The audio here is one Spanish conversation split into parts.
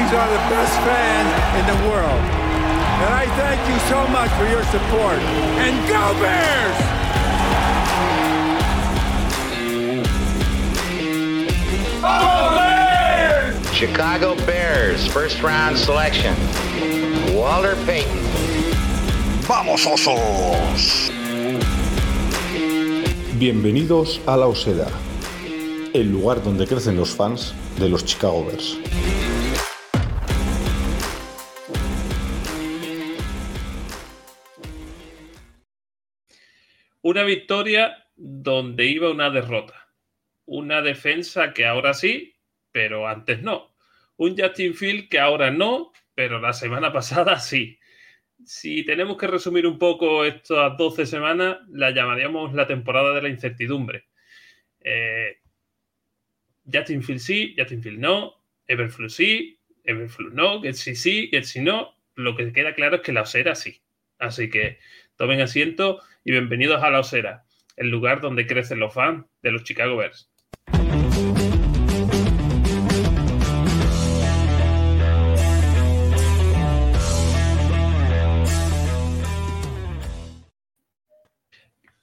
These are the best fans in the world. And I thank you so much for your support. And go Bears! Chicago Bears, first round selection. Walter Payton. ¡Vamos, osos! Bienvenidos a La Osera, el lugar donde crecen los fans de los Chicago Bears. Una victoria donde iba una derrota. Una defensa que ahora sí, pero antes no. Un Justin Field que ahora no, pero la semana pasada sí. Si tenemos que resumir un poco estas 12 semanas, la llamaríamos la temporada de la incertidumbre. Eh, Justin Field sí, Justin Field no, Everflu sí, Everflu no, Getsi sí, Getsi no. Lo que queda claro es que la osera sí. Así que tomen asiento y bienvenidos a la osera, el lugar donde crecen los fans de los Chicago Bears.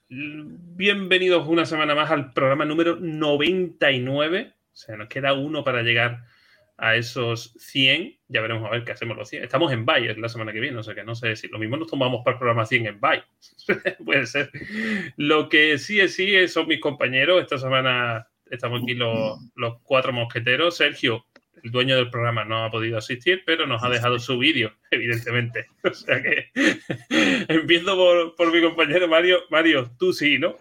Bienvenidos una semana más al programa número 99. O sea, nos queda uno para llegar a esos 100. Ya veremos a ver qué hacemos los 100. Estamos en Bay la semana que viene, o sea que no sé si lo mismo nos tomamos para el programa 100 en Bay. Puede ser. Lo que sí es sí son mis compañeros. Esta semana estamos aquí los, los cuatro mosqueteros. Sergio, el dueño del programa no ha podido asistir, pero nos ha dejado su vídeo, evidentemente. O sea que empiezo por, por, mi compañero Mario. Mario, tú sí, ¿no?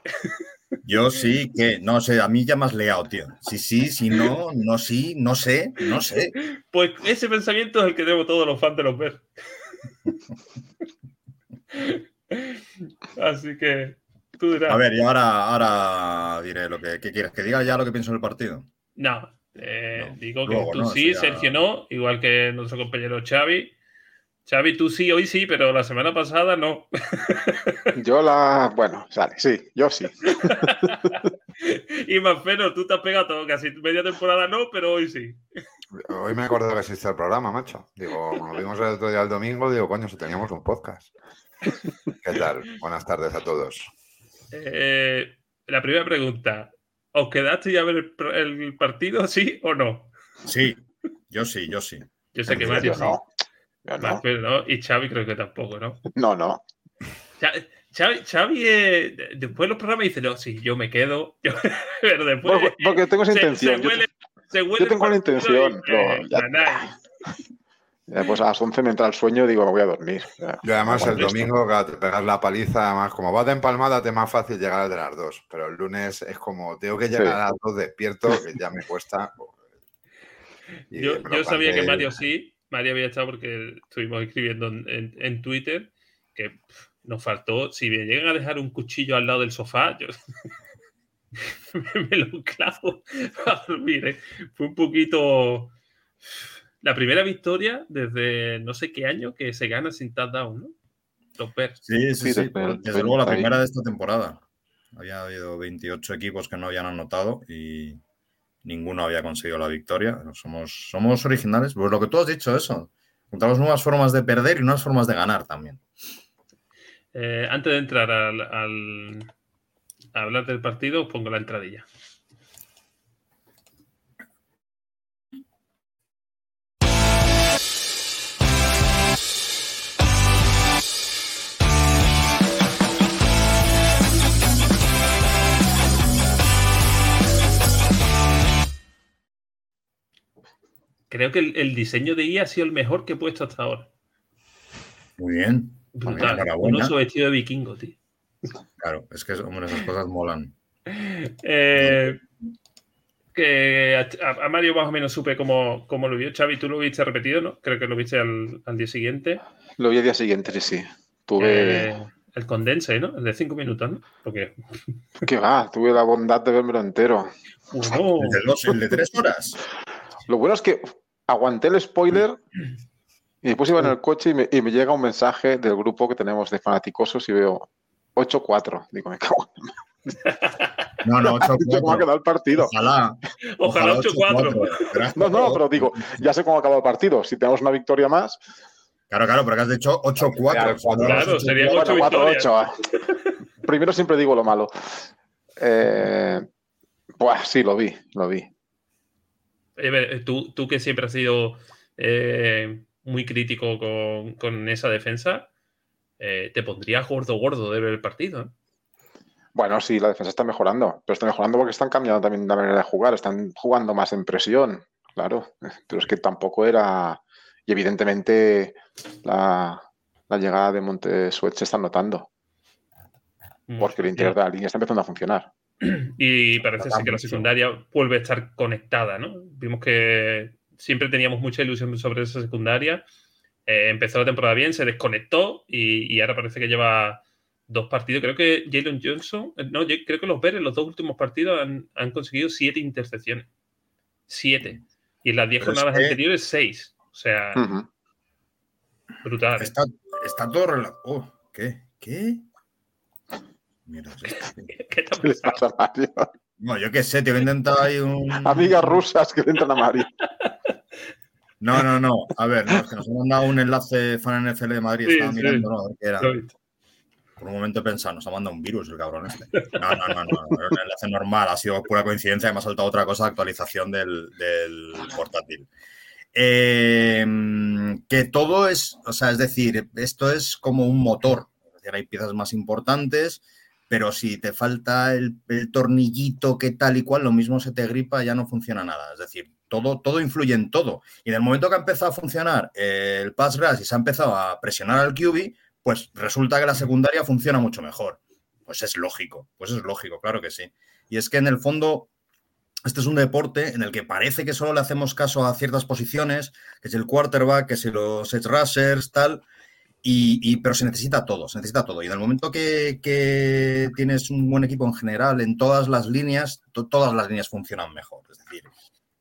Yo sí, que no sé, a mí ya me has leado, tío. Sí, sí, sí, no, no, sí, no sé, no sé. Pues ese pensamiento es el que tenemos todos los fans de los Bears. Así que tú dirás. A ver, y ahora, ahora diré lo que ¿qué quieres. ¿Que diga ya lo que pienso del partido? No, eh, no, digo que luego, tú no, sí, ya... Sergio no, igual que nuestro compañero Xavi. Xavi, tú sí, hoy sí, pero la semana pasada no. Yo la. Bueno, sale, sí, yo sí. y más pero tú te has pegado casi media temporada no, pero hoy sí. Hoy me acuerdo que existe el programa, macho. Digo, nos vimos el otro día el domingo, digo, coño, si teníamos un podcast. ¿Qué tal? Buenas tardes a todos. Eh, la primera pregunta. ¿Os quedaste ya a ver el, el, partido, sí o no? Sí, yo sí, yo sí. Yo sé que Mario no. sí. No. Pero no. Y Xavi creo que tampoco, ¿no? No, no. Xavi, Xavi eh, después los programas dice, no, sí, yo me quedo. Yo, pero después, porque, porque tengo esa se, intención. Se huele, yo, se huele yo tengo la intención. y, eh, No, ya, pues a las 11 me entra el sueño y digo, me voy a dormir. Ya, Y además el domingo te pegas la paliza, además como vas de empalmada te es más fácil llegar al de las dos, pero el lunes es como tengo que llegar Sí. a las dos despierto, que ya me cuesta. Y Yo, yo sabía que Mario sí. Mario había estado porque estuvimos escribiendo en, en- en Twitter que pff, nos faltó. Si me llegan a dejar un cuchillo al lado del sofá, yo me, me lo clavo a dormir. ¿eh? Fue un poquito. La primera victoria desde no sé qué año que se gana sin touchdown, ¿no? Bears. Sí, sí, Sí, sí. desde- Desde luego la ahí. primera de esta temporada. Había habido 28 equipos que no habían anotado y ninguno había conseguido la victoria. Somos, somos originales. Pues lo que tú has dicho, eso. Encontramos nuevas formas de perder y nuevas formas de ganar también. Eh, antes de entrar al, al- a hablar del partido, os pongo la entradilla. Creo que el, el diseño de IA ha sido el mejor que he puesto hasta ahora. Muy bien. Brutal. Un oso vestido de vikingo, tío. Claro, es que, hombre, esas cosas molan. Eh, que a, a Mario más o menos supe cómo, cómo lo vio. Xavi, tú lo viste repetido, ¿no? Creo que lo viste al, al día siguiente. Lo vi el día siguiente, sí, sí. Tuve. Eh, el condense, ¿no? El de cinco minutos, ¿no? Porque. ¿Qué va? Tuve la bondad de vermelo entero. Bueno, El de, dos, el de tres horas. Lo bueno es que aguanté el spoiler y después iba en el coche y me, y me llega un mensaje del grupo que tenemos de fanaticosos y veo 8-4. Digo, me cago en No, no, ocho, la- ¿Cómo ha quedado el partido? Ojalá. Ojalá 8-4. Verás No, no, pero digo, ya sé cómo acaba el partido. Si tenemos una victoria más, Claro, claro, pero que has dicho 8-4. Claro, serían bueno, ocho 4-8. victorias. ah. Primero siempre digo lo malo. Eh, buah, sí, lo vi, lo vi. Ver, tú, tú que siempre has sido eh, muy crítico con, con esa defensa, eh, te pondrías gordo gordo de ver el partido. ¿eh? Bueno, sí, la defensa está mejorando, pero está mejorando porque están cambiando también la manera de jugar, están jugando más en presión, claro, pero es que tampoco era, y evidentemente la, la llegada de Montesuet se está notando, porque el interior de la línea está empezando a funcionar. Y parece ser que la secundaria vuelve a estar conectada, ¿no? Vimos que siempre teníamos mucha ilusión sobre esa secundaria. Eh, empezó la temporada bien, se desconectó y, y ahora parece que lleva dos partidos. Creo que Jalen Johnson, eh, no, yo creo que los Bears en los dos últimos partidos han, han conseguido siete intercepciones. Siete. Y en las diez Pero es jornadas que- anteriores, seis. O sea, brutal. Está, está todo relacionado. Oh, ¿Qué? ¿Qué? Mira. ¿Qué te ¿Qué pasa a Mario? No, yo qué sé, tío, he intentado ahí un. Amigas rusas que le entran a Mario. No, no, no. A ver, no, es que nos han mandado un enlace fan NFL de Madrid. Sí, Estaba sí. mirando, ¿no? A ver qué era. Por un momento he pensado, nos ha mandado un virus el cabrón este. No, no, no, no. Era un enlace normal, ha sido pura coincidencia. Me ha saltado otra cosa, actualización del, del portátil. Eh, que todo es, o sea, es decir, esto es como un motor. Es decir, hay piezas más importantes, pero si te falta el, tornillito que tal y cual, lo mismo se te gripa, ya no funciona nada. Es decir, todo, todo influye en todo. Y en el momento que ha empezado a funcionar eh, el pass rush y se ha empezado a presionar al QB, pues resulta que la secundaria funciona mucho mejor. Pues es lógico, pues es lógico, claro que sí. Y es que en el fondo, este es un deporte en el que parece que solo le hacemos caso a ciertas posiciones, que es el quarterback, que es los edge rushers, tal, y, y- pero se necesita todo, se necesita todo. Y en el momento que, tienes un buen equipo en general, en todas las líneas, to- todas las líneas funcionan mejor. Es decir,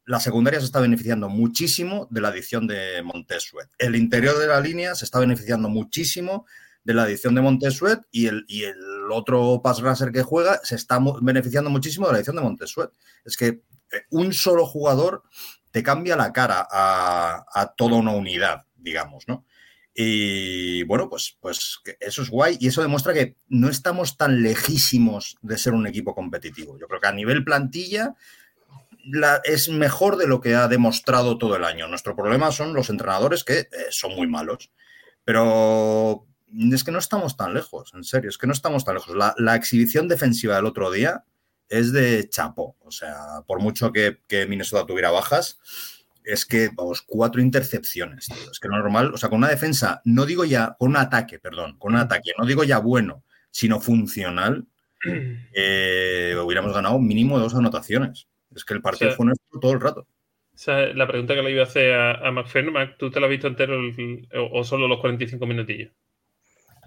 la secundaria se está beneficiando muchísimo de la adición de Montesuet. El interior de la línea se está beneficiando muchísimo de la adición de Montesuet y el, otro pass rusher que juega se está beneficiando muchísimo de la adición de Montesuet. Es que eh, un solo jugador te cambia la cara a toda una unidad, digamos, ¿no? Y bueno, pues, pues eso es guay y eso demuestra que no estamos tan lejísimos de ser un equipo competitivo. Yo creo que a nivel plantilla la- es mejor de lo que ha demostrado todo el año. Nuestro problema son los entrenadores que eh, son muy malos. Pero es que no estamos tan lejos, en serio, es que no estamos tan lejos. La, exhibición defensiva del otro día es de chapo. O sea, por mucho que Minnesota tuviera bajas, es que, vamos, cuatro intercepciones. tío. Es que lo normal, o sea, con una defensa, no digo ya, con un ataque, perdón, con un ataque, no digo ya bueno, sino funcional, eh, hubiéramos ganado mínimo dos anotaciones. Es que el partido O sea, fue nuestro todo el rato. O sea, la pregunta que le iba a hacer a, a McFerrin, Mac, ¿tú te lo has visto entero el- o, o solo los 45 minutillos?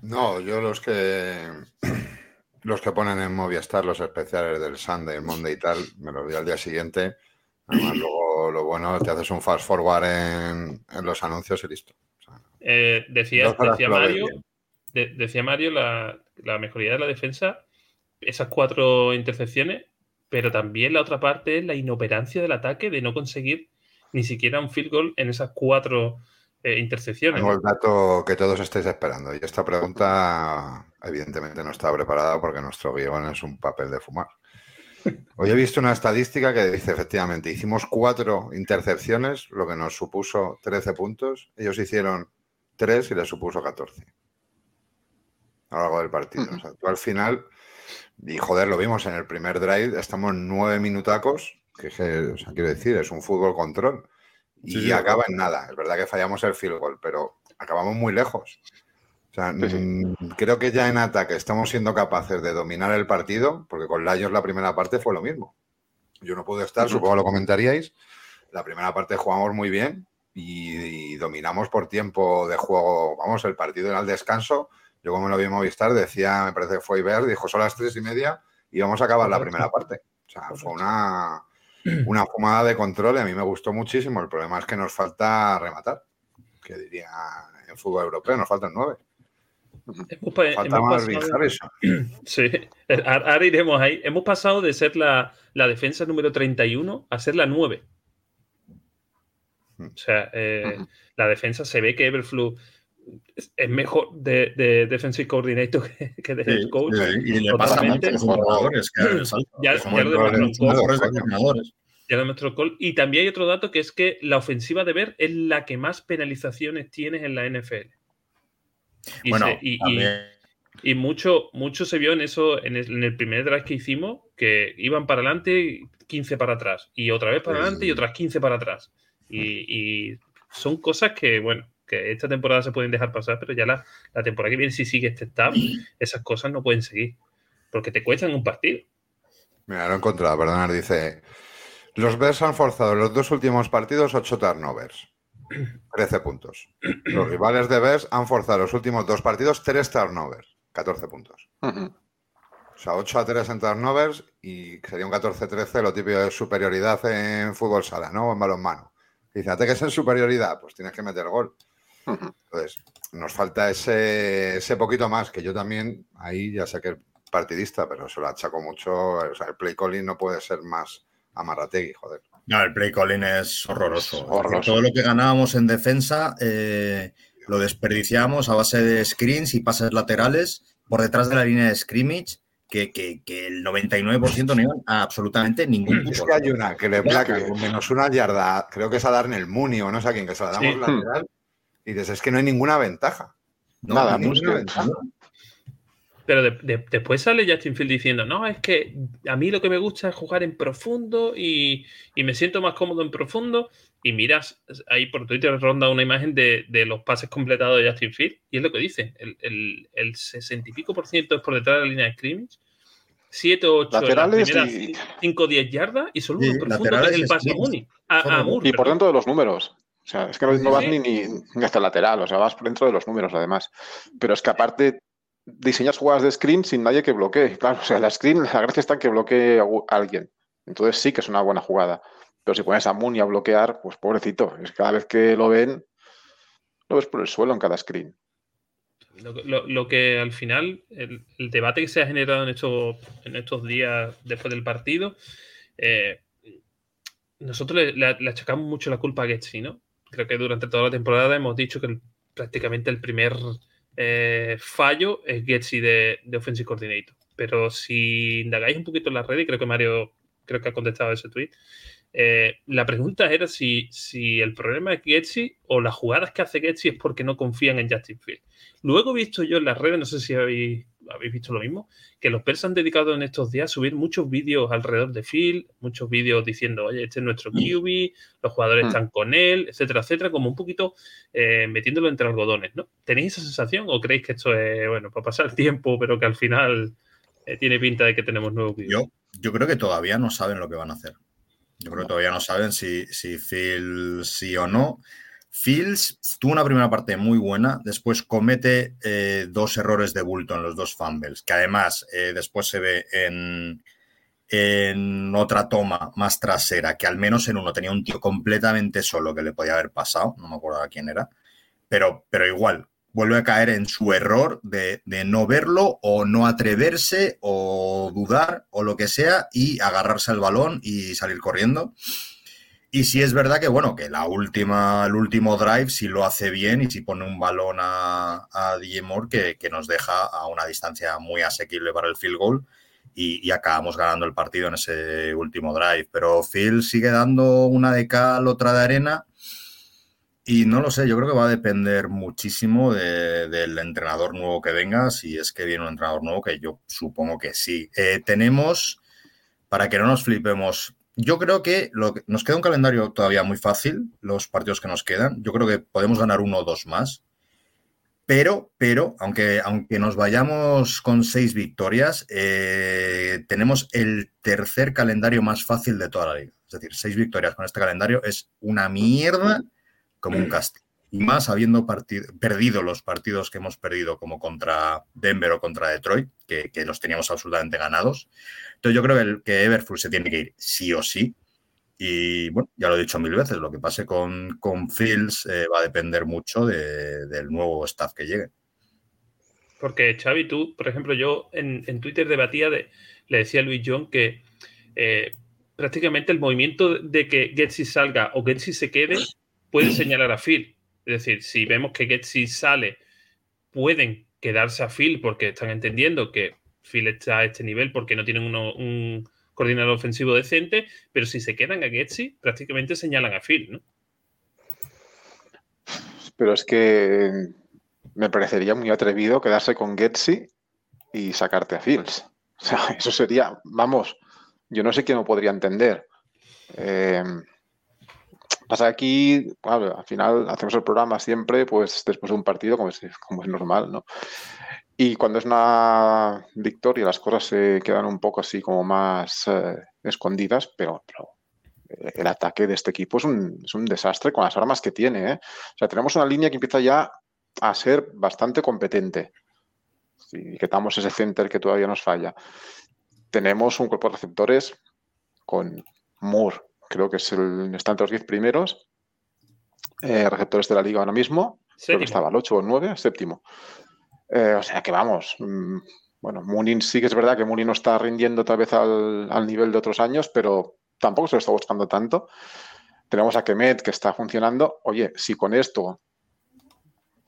No, yo los que los que ponen en Movistar los especiales del Sunday, el Monday y tal, me los vi al día siguiente. Además, luego lo bueno, te haces un fast forward en, en los anuncios y listo. O sea, Eh, decía, Mario, bien. de- decía Mario la, la mejoría de la defensa, esas cuatro intercepciones, pero también la otra parte es la inoperancia del ataque de no conseguir ni siquiera un field goal en esas cuatro eh, intercepciones. Tengo el dato que todos estáis esperando. Y esta pregunta, evidentemente, no está preparada porque nuestro guion es un papel de fumar. Hoy he visto una estadística que dice, efectivamente, hicimos cuatro intercepciones, lo que nos supuso 13 puntos. Ellos hicieron tres y les supuso 14 a lo largo del partido. O sea, tú al final, y joder, lo vimos en el primer drive, estamos nueve minutacos, que, o sea, quiero decir, es un fútbol control. Y Sí, sí, acaba en nada. Es verdad que fallamos el field goal, pero acabamos muy lejos. Sea, Sí, sí. mm, creo que ya en ataque estamos siendo capaces de dominar el partido, porque con Lions la primera parte fue lo mismo. Yo no pude estar, supongo lo comentaríais. La primera parte jugamos muy bien y, y dominamos por tiempo de juego. Vamos, el partido era al descanso. Yo, como lo vi en Movistar, decía, me parece que fue Iber, dijo son las tres y media y vamos a acabar la primera parte. O sea, fue una, una fumada de control y a mí me gustó muchísimo. El problema es que nos falta rematar, que diría en fútbol europeo, nos faltan nueve. Hemos, Falta hemos pasado- Harrison. Sí, ahora ahora iremos ahí. Hemos pasado de ser la, la defensa número 31 a ser la 9. O sea, eh, Ujú. la defensa se ve que Everflu es, mejor de, de defensive coordinator que, que de head coach. Sí, y le pasa a muchos entrenadores que Ya- los. Ya lo demostró Cole. Y también hay otro dato que es que la ofensiva de Ver es la que más penalizaciones tienes en la NFL. Y, Bueno, se- y- y- también- y mucho, mucho se vio en eso, en el, en el primer drive que hicimos, que iban para adelante y 15 para atrás. Y otra vez para adelante y otras 15 para atrás. Y, y son cosas que, bueno, que esta temporada se pueden dejar pasar, pero ya la, la temporada que viene, si sigue este staff, esas cosas no pueden seguir. Porque te cuestan un partido. Mira, lo he encontrado, perdonad, dice. Los Bears han forzado en los dos últimos partidos 8 turnovers. 13 puntos. Los rivales de Bears han forzado los últimos dos partidos 3 turnovers. 14 puntos. O sea, 8 a 3 en turnovers y sería un 14-13 lo típico de superioridad en fútbol sala, ¿no? O en balonmano. Dice, ¿te que es en superioridad? Pues tienes que meter gol. Entonces, nos falta ese, ese poquito más, que yo también, ahí ya sé que es partidista, pero se lo achaco mucho. O sea, el play calling no puede ser más amarrategui, joder. No, el play calling es horroroso. Es Es todo lo que ganábamos en defensa eh, lo desperdiciamos a base de screens y pases laterales por detrás de la línea de scrimmage, que, que- que el 99% no iban a absolutamente ningún Es punto. que hay una que le placa con menos una yarda, creo que es a Darnell Mooney o no sé a quién, que se la damos Sí. lateral, y dices, es que no hay ninguna ventaja. No, Nada, ninguna pues que- ventaja. Pero de- de- después sale Justin Field diciendo, no, es que a mí lo que me gusta es jugar en profundo y, y me siento más cómodo en profundo. Y miras, ahí por Twitter ronda una imagen de, de los pases completados de Justin Field y es lo que dice, el, el, el 60 y pico por ciento es por detrás de la línea de scrimmage, 7 o 8 Laterales las y- 5 o 10 yardas y solo uno en profundo que es el y pase. Mooney. A, a Moore, Y por dentro de los números. O sea, es que no, vas Sí. ni, ni, ni hasta el lateral, o sea, vas por dentro de los números además. Pero es que aparte diseñas jugadas de screen sin nadie que bloquee. Claro, o sea, la screen, la gracia está en que bloquee a alguien. Entonces sí que es una buena jugada. Pero si pones a Mooney a bloquear, pues pobrecito. Es cada vez que lo ven, lo ves por el suelo en cada screen. Lo, lo- que al final, el, debate que se ha generado en estos, en estos días después del partido, eh, nosotros le, achacamos mucho la culpa a Getsi, ¿no? Creo que durante toda la temporada hemos dicho que prácticamente el primer eh, fallo es Getsi de, de Offensive Coordinator. Pero si indagáis un poquito en la red, y creo que Mario creo que ha contestado ese tweet, eh, la pregunta era si, si el problema es Getsi o las jugadas que hace Getsi es porque no confían en Justin Field. Luego he visto yo en las redes, no sé si habéis, habéis visto lo mismo, que los Pers han dedicado en estos días a subir muchos vídeos alrededor de Phil, muchos vídeos diciendo, oye, este es nuestro QB, los jugadores Mm. están con él, etcétera, etcétera, como un poquito eh, metiéndolo entre algodones, ¿no? ¿Tenéis esa sensación o creéis que esto es, bueno, para pasar el tiempo, pero que al final eh, tiene pinta de que tenemos nuevo QB? Yo, yo creo que todavía no saben lo que van a hacer. Yo creo que todavía no saben si, si Phil sí o no. Fields tuvo una primera parte muy buena, después comete eh, dos errores de bulto en los dos fumbles, que además eh, después se ve en, en otra toma más trasera, que al menos en uno tenía un tío completamente solo que le podía haber pasado, no me acuerdo quién era, pero, pero igual, vuelve a caer en su error de, de no verlo o no atreverse o dudar o lo que sea y agarrarse al balón y salir corriendo. Y sí es verdad que, bueno, que la última, el último drive sí lo hace bien y sí pone un balón a, a DJ Moore que, que nos deja a una distancia muy asequible para el field goal y, y acabamos ganando el partido en ese último drive. Pero Phil sigue dando una de cal, otra de arena y no lo sé, yo creo que va a depender muchísimo de- del entrenador nuevo que venga, si es que viene un entrenador nuevo, que yo supongo que sí. Eh, tenemos, para que no nos flipemos, yo creo que, lo que- nos queda un calendario todavía muy fácil, los partidos que nos quedan. Yo creo que podemos ganar uno o dos más. Pero, pero, aunque, aunque nos vayamos con seis victorias, eh, tenemos el tercer calendario más fácil de toda la liga. Es decir, seis victorias con este calendario es una mierda como un castigo. Más habiendo perdido los partidos que hemos perdido, como contra Denver o contra Detroit, que, los teníamos absolutamente ganados. Entonces yo creo que, el, que Everfull se tiene que ir sí o sí. Y bueno, ya lo he dicho mil veces, lo que pase con, con Fields eh, va a depender mucho de- del nuevo staff que llegue. Porque, Xavi, tú, por ejemplo, yo en, Twitter debatía, de, le decía a Luis John que eh, prácticamente el movimiento de que Getsy salga o Getsy se quede puede señalar a Phil. Es decir, si vemos que Getsy sale, pueden quedarse a Phil porque están entendiendo que Phil está a este nivel porque no tienen un coordinador ofensivo decente, pero si se quedan a Getsy, prácticamente señalan a Phil, ¿no? Pero es que me parecería muy atrevido quedarse con Getsy y sacarte a Fields. O sea, eso sería, vamos, yo no sé quién lo podría entender. Eh, pasa aquí, al final hacemos el programa siempre, pues después de un partido, como es, normal, ¿no? Y cuando es una victoria, las cosas se quedan un poco así como más eh, escondidas, pero, el ataque de este equipo es un, es un, desastre con las armas que tiene. ¿eh? O sea, tenemos una línea que empieza ya a ser bastante competente. Si quitamos ese center que todavía nos falla. Tenemos un cuerpo de receptores con Moore, creo que es el, está entre los 10 primeros eh, receptores de la liga ahora mismo. Creo que estaba al 8 o 9, séptimo. Eh, o sea que vamos. Mm, bueno, Munin sí que es verdad que Munin no está rindiendo otra vez al, al nivel de otros años, pero tampoco se lo está buscando tanto. Tenemos a Kemet que está funcionando. Oye, si con esto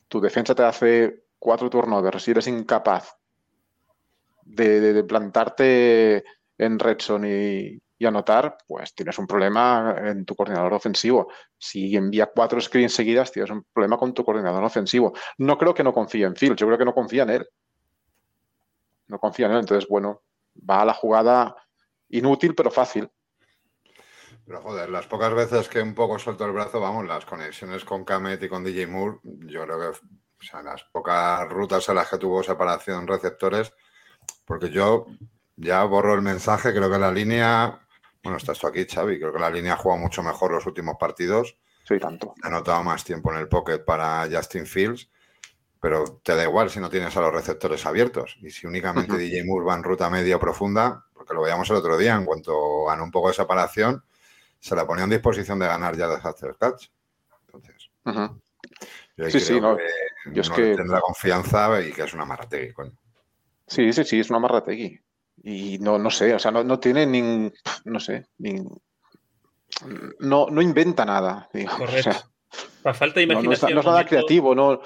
tu defensa te hace cuatro turnovers si eres incapaz de, plantarte en Redson y, y, anotar, pues tienes un problema en tu coordinador ofensivo. Si envía cuatro screens seguidas, tienes un problema con tu coordinador ofensivo. No creo que no confíe en Phil, yo creo que no confía en él. No confía en él, entonces, bueno, va a la jugada inútil pero fácil. Pero joder, las pocas veces que un poco suelto el brazo, vamos, las conexiones con Kamet y con DJ Moore, yo creo que, o las pocas rutas en las que tuvo separación receptores, porque yo ya borro el mensaje, creo que la línea, bueno, está esto aquí, Xavi, creo que la línea ha jugado mucho mejor los últimos partidos. Sí, tanto. Ha notado más tiempo en el pocket para Justin Fields, pero te da igual si no tienes a los receptores abiertos. Y si únicamente DJ Moore va en ruta media o profunda, porque lo veíamos el otro día, en cuanto ganó un poco de separación, se la ponía en disposición de ganar ya de hacer catch. Entonces, sí, sí, no. yo es que tendrá confianza y que es una marrategui, coño. Sí, sí, sí, es una marrategui. Y no, no sé, o sea, no, tiene ni, no sé, ni, no, no inventa nada. Correcto. falta de imaginación. No, es nada creativo, no,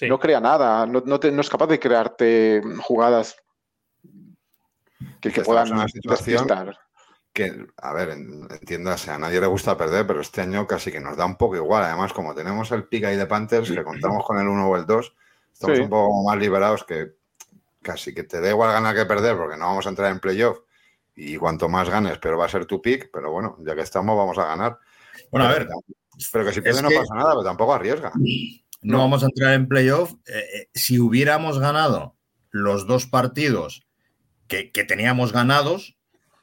no crea nada, no, no, es capaz de crearte jugadas que, que puedan despistar que, a ver, entiéndase, a nadie le gusta perder, pero este año casi que nos da un poco igual. Además, como tenemos el pick ahí de Panthers, que contamos con el 1 o el 2, estamos un poco más liberados que casi que te da igual ganar que perder, porque no vamos a entrar en playoff. Y cuanto más ganes, pero va a ser tu pick, pero bueno, ya que estamos, vamos a ganar. Bueno, a ver. Pero que si pierde no pasa nada, pero tampoco arriesga. No, vamos a entrar en playoff. Eh, eh, si hubiéramos ganado los dos partidos que, que teníamos ganados,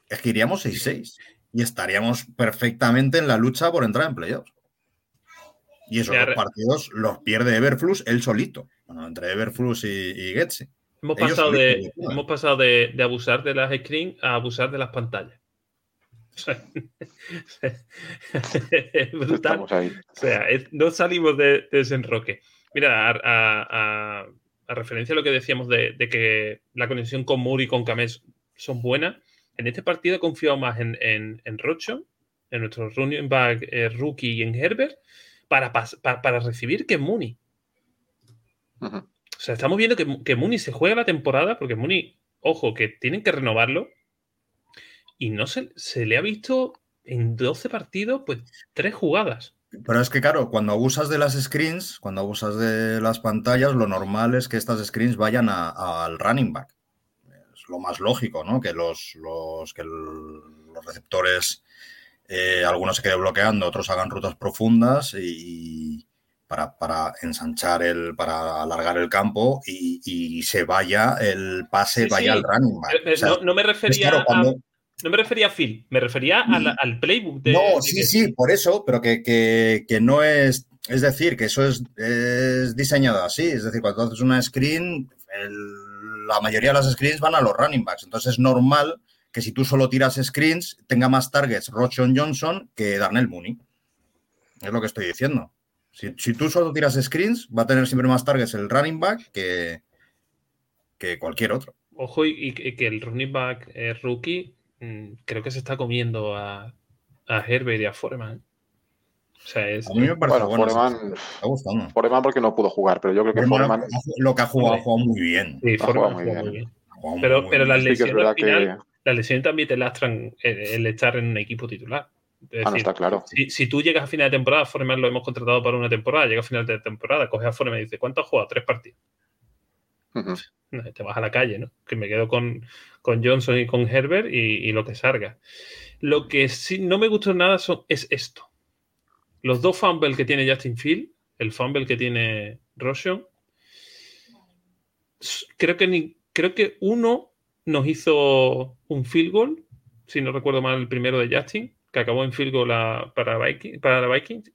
es que iríamos 6-6 y estaríamos perfectamente en la lucha por entrar en playoffs. Y esos partidos los pierde Everflux él solito, bueno, entre Everflux y, y Hemos pasado, de, hemos pasado de, abusar de las screens a abusar de las pantallas. es brutal. O sea, no salimos de, ese enroque. Mira, a, referencia a lo que decíamos de, que la conexión con Muri y con Kames son buenas, en este partido he confiado más en, en, en Rocho, en nuestro running back eh, rookie y en Herbert, para, para, recibir que Mooney. O sea, estamos viendo que, que Mooney se juega la temporada, porque Mooney, ojo, que tienen que renovarlo, y no se, se le ha visto en 12 partidos, pues tres jugadas. Pero es que, claro, cuando abusas de las screens, cuando abusas de las pantallas, lo normal es que estas screens vayan al running back lo más lógico, ¿no? Que los, los, que los receptores, eh, algunos se queden bloqueando, otros hagan rutas profundas y, para, para, ensanchar el, para alargar el campo y, se vaya el pase, vaya al running back. no, me refería a... No me refería a Phil, me refería al, playbook de. No, sí, sí, por eso, pero que, que, que, no es. Es decir, que eso es, es diseñado así. Es decir, cuando haces una screen, el, la mayoría de las screens van a los running backs. Entonces es normal que si tú solo tiras screens, tenga más targets Rochon Johnson que Darnell Mooney. Es lo que estoy diciendo. Si, tú solo tiras screens, va a tener siempre más targets el running back que, que cualquier otro. Ojo, y, y que el running back eh, rookie mm, creo que se está comiendo a, a Herbert y a Foreman. O sea, es, A mí me parece Bueno, bueno. Foreman- Me está gustando. Foreman porque no pudo jugar, pero yo creo que Foreman Foreman lo que ha jugado, ha jugado muy bien. sí, ha Foreman jugado ha muy jugado bien. muy bien. Ha jugado Pero, muy pero bien. las sí que es lesiones al final, que... las lesiones también te lastran el, el estar en un equipo titular. Es Ah, no, está claro. si, si tú llegas a final de temporada, Foreman lo hemos contratado para una temporada, llega a final de temporada, coges a Foreman y dices, ¿cuánto has jugado? Tres partidos. No, te vas a la calle, ¿no? Que me quedo con, con Johnson y con Herbert y, y lo que salga. Lo que sí no me gustó nada son, es esto. Los dos fumbles que tiene Justin Field, el fumble que tiene Roshan, creo que, ni, creo que uno nos hizo un field goal, si no recuerdo mal, el primero de Justin, que acabó en field goal a- para, Viking, para Vikings,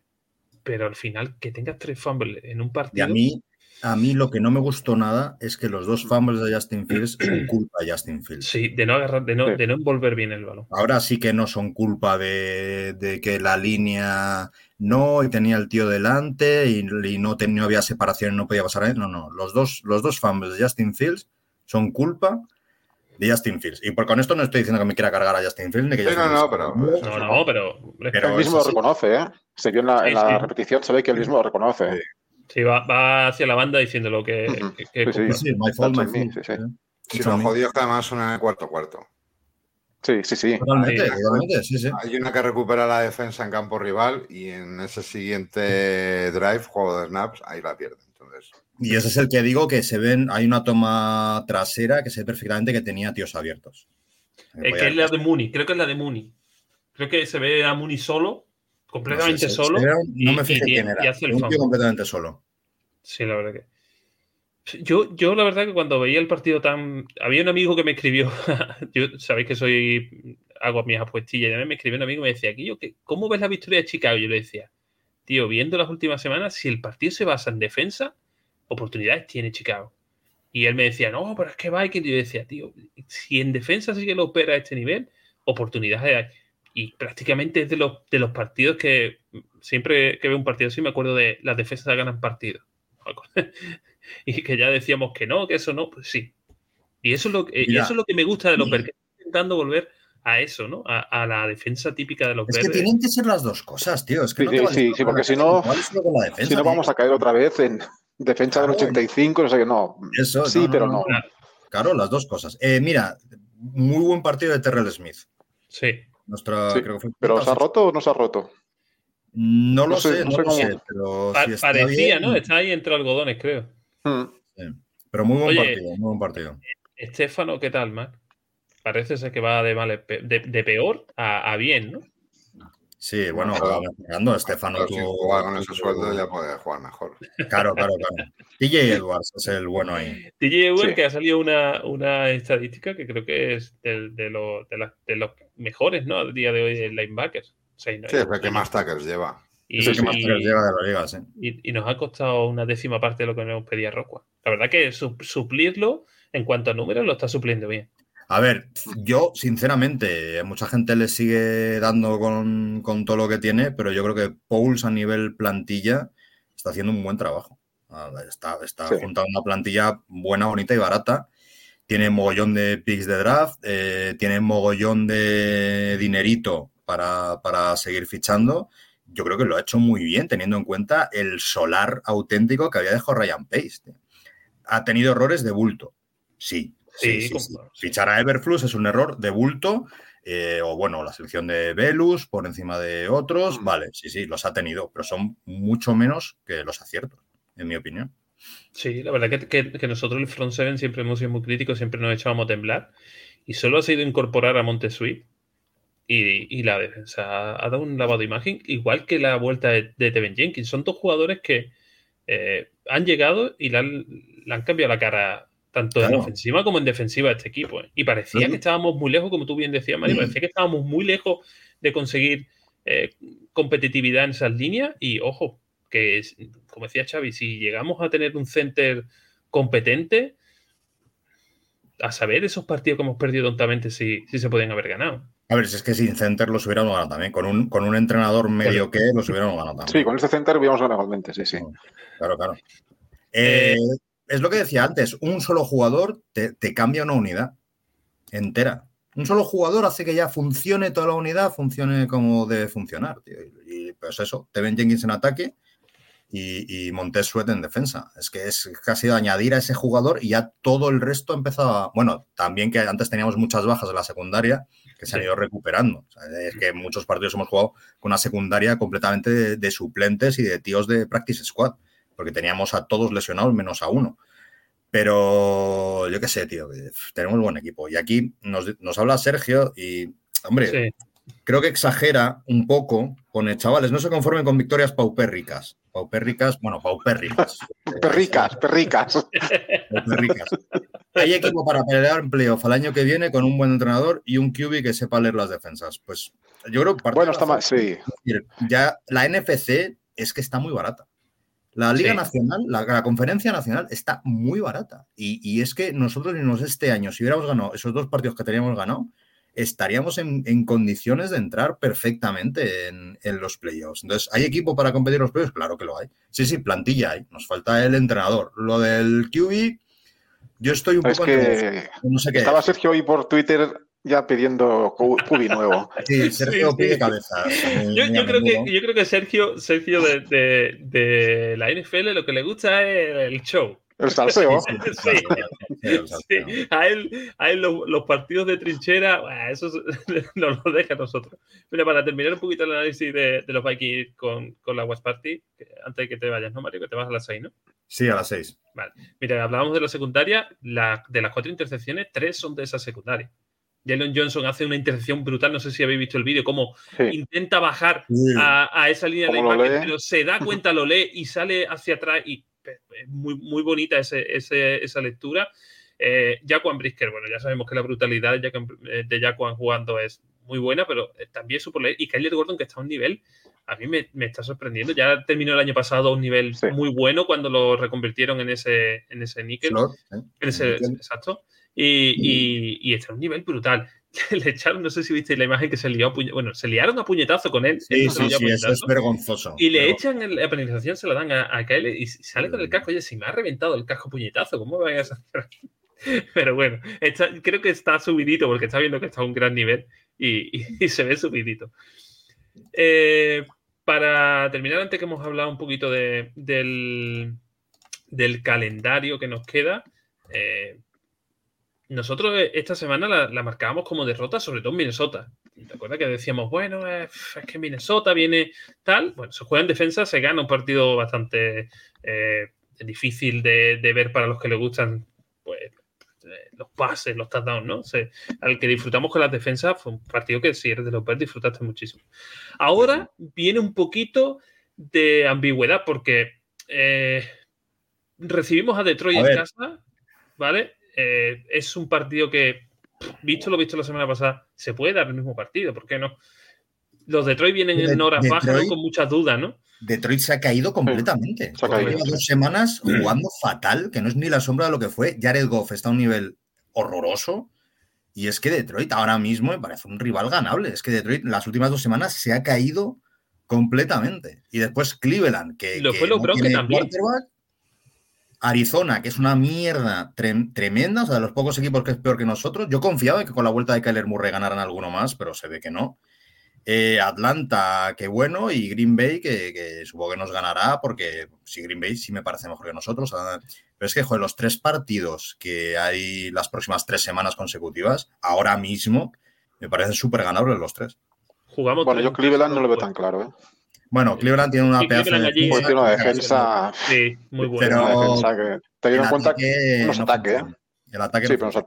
pero al final que tengas tres fumbles en un Y partido. a mí, a mí lo que no me gustó nada es que los dos fumbles de Justin Fields son culpa de Justin Fields. Sí, de no agarrar, de no, de no envolver bien el balón. Ahora sí que no son culpa de, de que la línea no y tenía el tío delante y, y no, ten- no había separación y no podía pasar. ahí. No, no. Los dos, los dos fumbles de Justin Fields son culpa de Justin Fields. Y por con esto no estoy diciendo que me quiera cargar a Justin Fields ni que Sí, Justin no, no, Fields- pero- No, no, pero, Pero él mismo lo reconoce, ¿eh? Se vio en la, en Sí, la sí. repetición, se ve que él mismo lo reconoce. Sí. va, va hacia la banda diciendo lo que, Ujú. que- que Sí, sí. Sí, my fault, That's my on me, fault. sí, sí. ¿eh? Si lo es que además el cuarto cuarto. Sí, sí, sí. Totalmente, Sí. totalmente, sí, sí. Hay una que recupera la defensa en campo rival y en ese siguiente drive, juego de snaps, ahí la pierde. Y ese es el que digo que se ven, hay una toma trasera que se ve perfectamente que tenía tíos abiertos. Es que es la de Mooney, creo que es la de Mooney. Creo que se ve a Mooney solo, completamente No sé, se- solo. no y- me fijé quién era. y hace el un tío completamente solo. Sí, la verdad que. Yo, yo, la verdad que cuando veía el partido tan. Había un amigo que me escribió. yo sabéis que soy. Hago mis apuestillas y. Me escribió un amigo y me decía, Guillo, ¿qué- ¿cómo ves la victoria de Chicago? Y yo le decía, tío, viendo las últimas semanas, si el partido se basa en defensa, oportunidades tiene Chicago. Y él me decía, no, pero es que Vikings. Y yo decía, tío, si en defensa sí que lo opera a este nivel, oportunidades hay. Y prácticamente es de los, de los partidos que siempre que veo un partido así me acuerdo de las defensas ganan partidos. y que ya decíamos que no, que eso no, pues sí. Y eso es lo que, Mira. eso es lo que me gusta de los verdes, intentando volver a eso, ¿no? A, a la defensa típica de los Es que verdes. tienen que ser las dos cosas, tío. Es que Sí, no te sí, vale sí, porque si no- la defensa, Si no, tío. vamos a caer otra vez en defensa del Claro. 85, no sé qué, no. Eso, sí, pero no. Claro, las dos cosas. Eh, mira, muy buen partido de Terrell Smith. Sí. Nuestra, Sí, creo que fue ¿Pero se ha roto o no se ha roto? No lo No sé, sé, no sé cómo- sé, pero Pa- si está parecía, bien, ¿no? Está ahí entre algodones, creo. Mm. sí. Pero muy buen Oye, partido, muy buen partido. Estefano, ¿qué tal, Marc? Parece ser que va de, mal, de, de peor a, a bien, ¿no? Sí, bueno, Claro. va mejorando. Estefano juega con ese sueldo ya puede jugar mejor. Claro, claro, claro. TJ Edwards es el bueno ahí. DJ Ewer, Sí. que ha salido una, una estadística que creo que es de, lo- de de los mejores, ¿no? Al día de hoy, el linebacker. O sea, y no- Sí, es el que más tackles lleva. y, Es el que más y- tackles llega de la liga, sí. y- y nos ha costado una décima parte de lo que nos pedía Rockwell. La verdad que su- suplirlo en cuanto a números lo está supliendo bien. A ver, yo sinceramente, mucha gente le sigue dando con, con todo lo que tiene, pero yo creo que Pauls a nivel plantilla está haciendo un buen trabajo. Está, está Sí. juntando una plantilla buena, bonita y barata. Tiene mogollón de picks de draft, eh, tiene mogollón de dinerito para, para seguir fichando. Yo creo que lo ha hecho muy bien, teniendo en cuenta el solar auténtico que había dejado Ryan Pace. Ha tenido errores de bulto, sí. Sí. Fichar a Everflux es un error de bulto, eh, o bueno, la selección de Velus por encima de otros, Mm. vale, sí, sí, los ha tenido, pero son mucho menos que los aciertos, en mi opinión. Sí, la verdad que, que- que nosotros el front seven siempre hemos sido muy críticos, siempre nos echábamos a temblar y solo ha sido incorporar a Montesuit y, y la defensa ha, dado un lavado de imagen, igual que la vuelta de, de Tevin Jenkins. Son dos jugadores que eh, han llegado y le han, le han cambiado la cara tanto en ofensiva como en defensiva a este equipo. ¿eh? Y parecía que estábamos muy lejos, como tú bien decías, Mario, parecía que estábamos muy lejos de conseguir eh, competitividad en esas líneas y ojo, que es- como decía Xavi, si llegamos a tener un center competente, a saber esos partidos que hemos perdido tontamente si, si se pueden haber ganado. A ver, si es que sin center los hubiéramos ganado también, con un, con un entrenador medio que los hubiéramos ganado también. Sí, con este center hubiéramos ganado igualmente, sí, sí. Claro, claro. Eh, es lo que decía antes, un solo jugador te, te cambia una unidad entera. Un solo jugador hace que ya funcione toda la unidad, funcione como debe funcionar. Tío. Y pues eso, te ven Jenkins en ataque y, y Montes Sweat en defensa. Es que es casi de añadir a ese jugador y ya todo el resto empezaba. Bueno, también que antes teníamos muchas bajas en la secundaria que se han ido recuperando. O sea, es que muchos partidos hemos jugado con una secundaria completamente de, de suplentes y de tíos de practice squad, porque teníamos a todos lesionados menos a uno. Pero yo qué sé, tío, tenemos buen equipo. Y aquí nos, nos habla Sergio y, hombre, Sí. creo que exagera un poco con el chavales, no se conformen con victorias paupérricas. Paupérricas, bueno, paupérricas. Perricas, perricas. paupérricas. Hay equipo para pelear playoff al año que viene con un buen entrenador y un QB que sepa leer las defensas. Pues yo creo que parte Bueno, está mal, sí. es decir, ya la NFC es que está muy barata. La Liga Sí. Nacional, la, la Conferencia Nacional está muy barata. Y, y es que nosotros mismos este año, si hubiéramos ganado esos dos partidos que teníamos ganado, estaríamos en, en condiciones de entrar perfectamente en, en los playoffs. Entonces, ¿hay equipo para competir en los playoffs? Claro que lo hay. Sí, sí, plantilla hay. Nos falta el entrenador. Lo del QB, yo estoy un Es poco... no sé qué. estaba Sergio hoy por Twitter ya pidiendo cu- cubi nuevo. Sí, Sergio Sí, pide sí. cabezas. muy- Yo, creo que, menudo. yo creo que Sergio, Sergio de, de- de la NFL lo que le gusta es el show. El salseo. Sí. A él, a él los, los partidos de trinchera, bah, eso es- nos lo deja a nosotros. Mira, para terminar un poquito el análisis de, de los Vikings con, con la West Party, que antes de que te vayas, ¿no, Mario? Que te vas a las 6, ¿no? Sí, a las seis. Mira, hablábamos de la secundaria, la- de las cuatro intercepciones, tres son de esa secundaria. Jalen Johnson hace una intercepción brutal, no sé si habéis visto el vídeo, cómo Sí. intenta bajar Sí. a, a esa línea de ¿Cómo lo linebacker, lee? pero se da cuenta, lo lee y sale hacia atrás y es muy, muy bonita ese- ese- esa lectura. Eh, Jaquan Brisker, bueno, ya sabemos que la brutalidad de Jaquan, eh, de Jaquan jugando es muy buena, pero eh, también supo leer. Y Kyler Gordon, que está a un nivel, a mí me, me está sorprendiendo. Ya terminó el año pasado a un nivel Sí. muy bueno cuando lo reconvirtieron en ese, en ese níquel. Slot, ¿eh? En ese- exacto. Y, y- y está a un nivel brutal. Le echaron, no sé si visteis la imagen que se lió Bueno, se liaron a puñetazos con él. Sí, sí, sí, eso es vergonzoso. Y le Pero- echan el- la penalización, se la dan a, a y sale con el casco. Oye, si me ha reventado el casco puñetazo, ¿cómo me vayas a hacer? Pero bueno, está- creo que está subidito porque está viendo que está a un gran nivel y, y- y se ve subidito. Eh, para terminar, antes que hemos hablado un poquito de- del, del calendario que nos queda, eh, nosotros esta semana la, la marcábamos como derrota, sobre todo en Minnesota. ¿Te acuerdas que decíamos, bueno, eh, es que Minnesota viene tal? Bueno, se juega en defensa, se gana un partido bastante eh, difícil de, de ver para los que les gustan pues, eh, los pases, los touchdowns, ¿no? Se- al que disfrutamos con las defensas fue un partido que si eres de los Bears disfrutaste muchísimo. Ahora viene un poquito de ambigüedad porque eh, recibimos a Detroit A en casa, ¿vale? Eh, es un partido que, visto lo visto la semana pasada, se puede dar el mismo partido, ¿por qué no? Los Detroit vienen De- en horas bajas, ¿no? Detroit- con muchas dudas, ¿no? Detroit se ha caído completamente. se ha caído, Lleva sí. dos semanas jugando fatal, que no es ni la sombra de lo que fue. Jared Goff está a un nivel horroroso. Y es que Detroit ahora mismo me parece un rival ganable. Es que Detroit las últimas dos semanas se ha caído completamente. Y después Cleveland, que, lo que fue los no tiene también. quarterback. Arizona, que es una mierda trem- tremenda, o sea, de los pocos equipos que es peor que nosotros. Yo confiaba en que con la vuelta de Kyler Murray ganaran alguno más, pero se ve que no. Eh, Atlanta, qué bueno, y Green Bay, que, que supongo que nos ganará, porque si Green Bay sí me parece mejor que nosotros. Pero es que, joder, los tres partidos que hay las próximas tres semanas consecutivas, ahora mismo, me parecen súper ganables los tres. Jugamos Bueno, tres- yo Cleveland no lo veo tan claro, ¿eh? Bueno, Cleveland tiene una Y pedazo de allí- tiene una defensa. Sí, muy bueno. Pero- defensa que. Teniendo en cuenta que. no ataque, ¿eh? El ataque Sí, no pero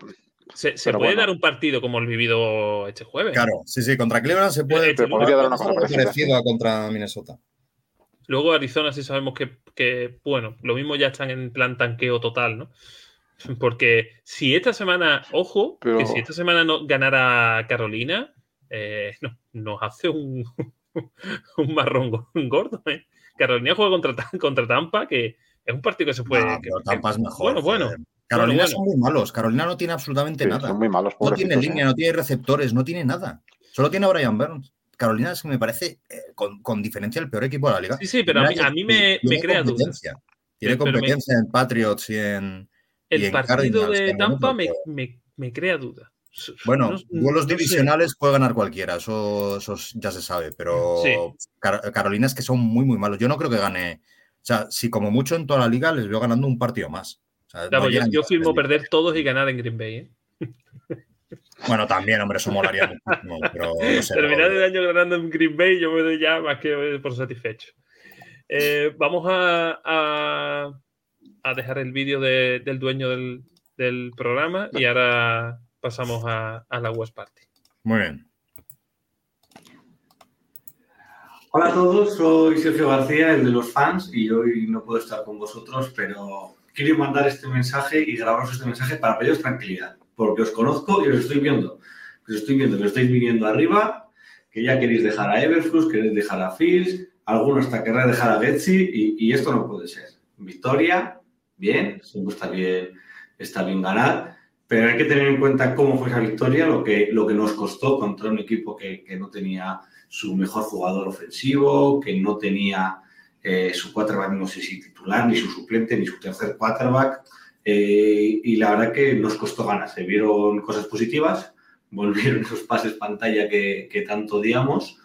Se, se pero puede bueno. dar un partido como el vivido este jueves. Claro, sí, sí, contra Cleveland se puede. Pero podría dar una cosa parecida, contra Minnesota. Luego Arizona sí sabemos que, que, bueno, lo mismo ya están en plan tanqueo total, ¿no? Porque si esta semana, ojo, Pero- que si esta semana no ganara Carolina, eh, no, nos hace un, un marrón go- gordo. ¿eh? Carolina juega contra, contra Tampa, que es un partido que se puede. No, que- pero que- Tampa es mejor. Bueno, bueno. joder. Carolina bueno. son muy malos. Carolina no tiene absolutamente sí, nada. son muy malos, No tiene línea, ¿eh? no tiene receptores, no tiene nada. Solo tiene a Brian Burns. Carolina es que me parece, eh, con, con diferencia, el peor equipo de la liga. Sí, sí, pero a mí, a mí me, tiene me crea dudas. competencia. Tiene me- competencia en Patriots y en. y El en partido Cardinals, de Tampa me, me- me crea duda. Bueno, No- duelos no sé. divisionales puede ganar cualquiera, eso, eso ya se sabe, pero Sí. Car- Carolina es que son muy, muy malos. Yo no creo que gane. O sea, si como mucho en toda la liga les veo ganando un partido más. O sea, no Vamos, yo, yo firmo perder todos y ganar en Green Bay. ¿eh? Bueno, también, hombre, eso molaría muchísimo, pero no sé, Terminar el año ganando en Green Bay, yo me doy ya más que por satisfecho. Eh, vamos a, a- a dejar el vídeo de- del dueño del, del programa y ahora pasamos a, a la West Party. Muy bien. Hola a todos, soy Sergio García, el de los fans, y hoy no puedo estar con vosotros, pero quiero mandar este mensaje y grabaros este mensaje para pediros tranquilidad, porque os conozco y os estoy viendo. Os estoy viendo que estáis viniendo arriba, que ya queréis dejar a Everflux, queréis dejar a Fields, algunos hasta querrá dejar a Betsy, y, y esto no puede ser. Victoria, bien, siempre está bien, está bien ganar, pero hay que tener en cuenta cómo fue esa victoria, lo que, lo que nos costó contra un equipo que, que no tenía su mejor jugador ofensivo, que no tenía eh, su quarterback, no sé si titular, ni su suplente, ni su tercer quarterback. Eh, y la verdad que nos costó ganas. Se vieron cosas positivas, volvieron esos pases pantalla que, que tanto odiamos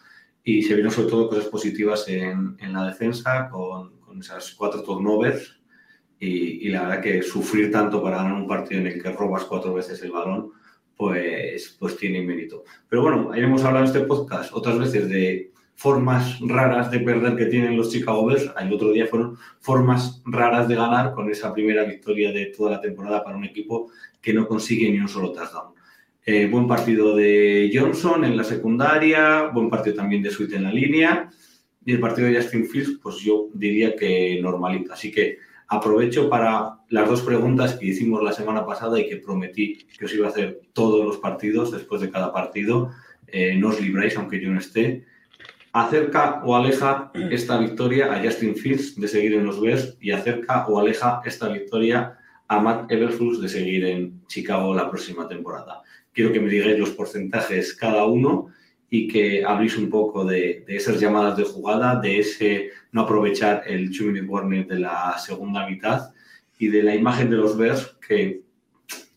y se vieron sobre todo cosas positivas en, en la defensa con, con esas cuatro turnovers. Y, y la verdad que sufrir tanto para ganar un partido en el que robas cuatro veces el balón, pues, pues tiene mérito. Pero bueno, hemos hablado en este podcast otras veces de formas raras de perder que tienen los Chicago Bears. El otro día fueron formas raras de ganar con esa primera victoria de toda la temporada para un equipo que no consigue ni un solo touchdown. Eh, buen partido de Johnson en la secundaria, buen partido también de Sweet en la línea y el partido de Justin Fields, pues yo diría que normalito. Así que aprovecho para las dos preguntas que hicimos la semana pasada y que prometí que os iba a hacer todos los partidos después de cada partido. Eh, no os libráis aunque yo no esté. ¿Acerca o aleja esta victoria a Justin Fields de seguir en los Bears y acerca o aleja esta victoria a Matt Everflux de seguir en Chicago la próxima temporada? Quiero que me digáis los porcentajes cada uno y que habléis un poco de, de esas llamadas de jugada, de ese no aprovechar el two-minute warning de la segunda mitad y de la imagen de los Bears, que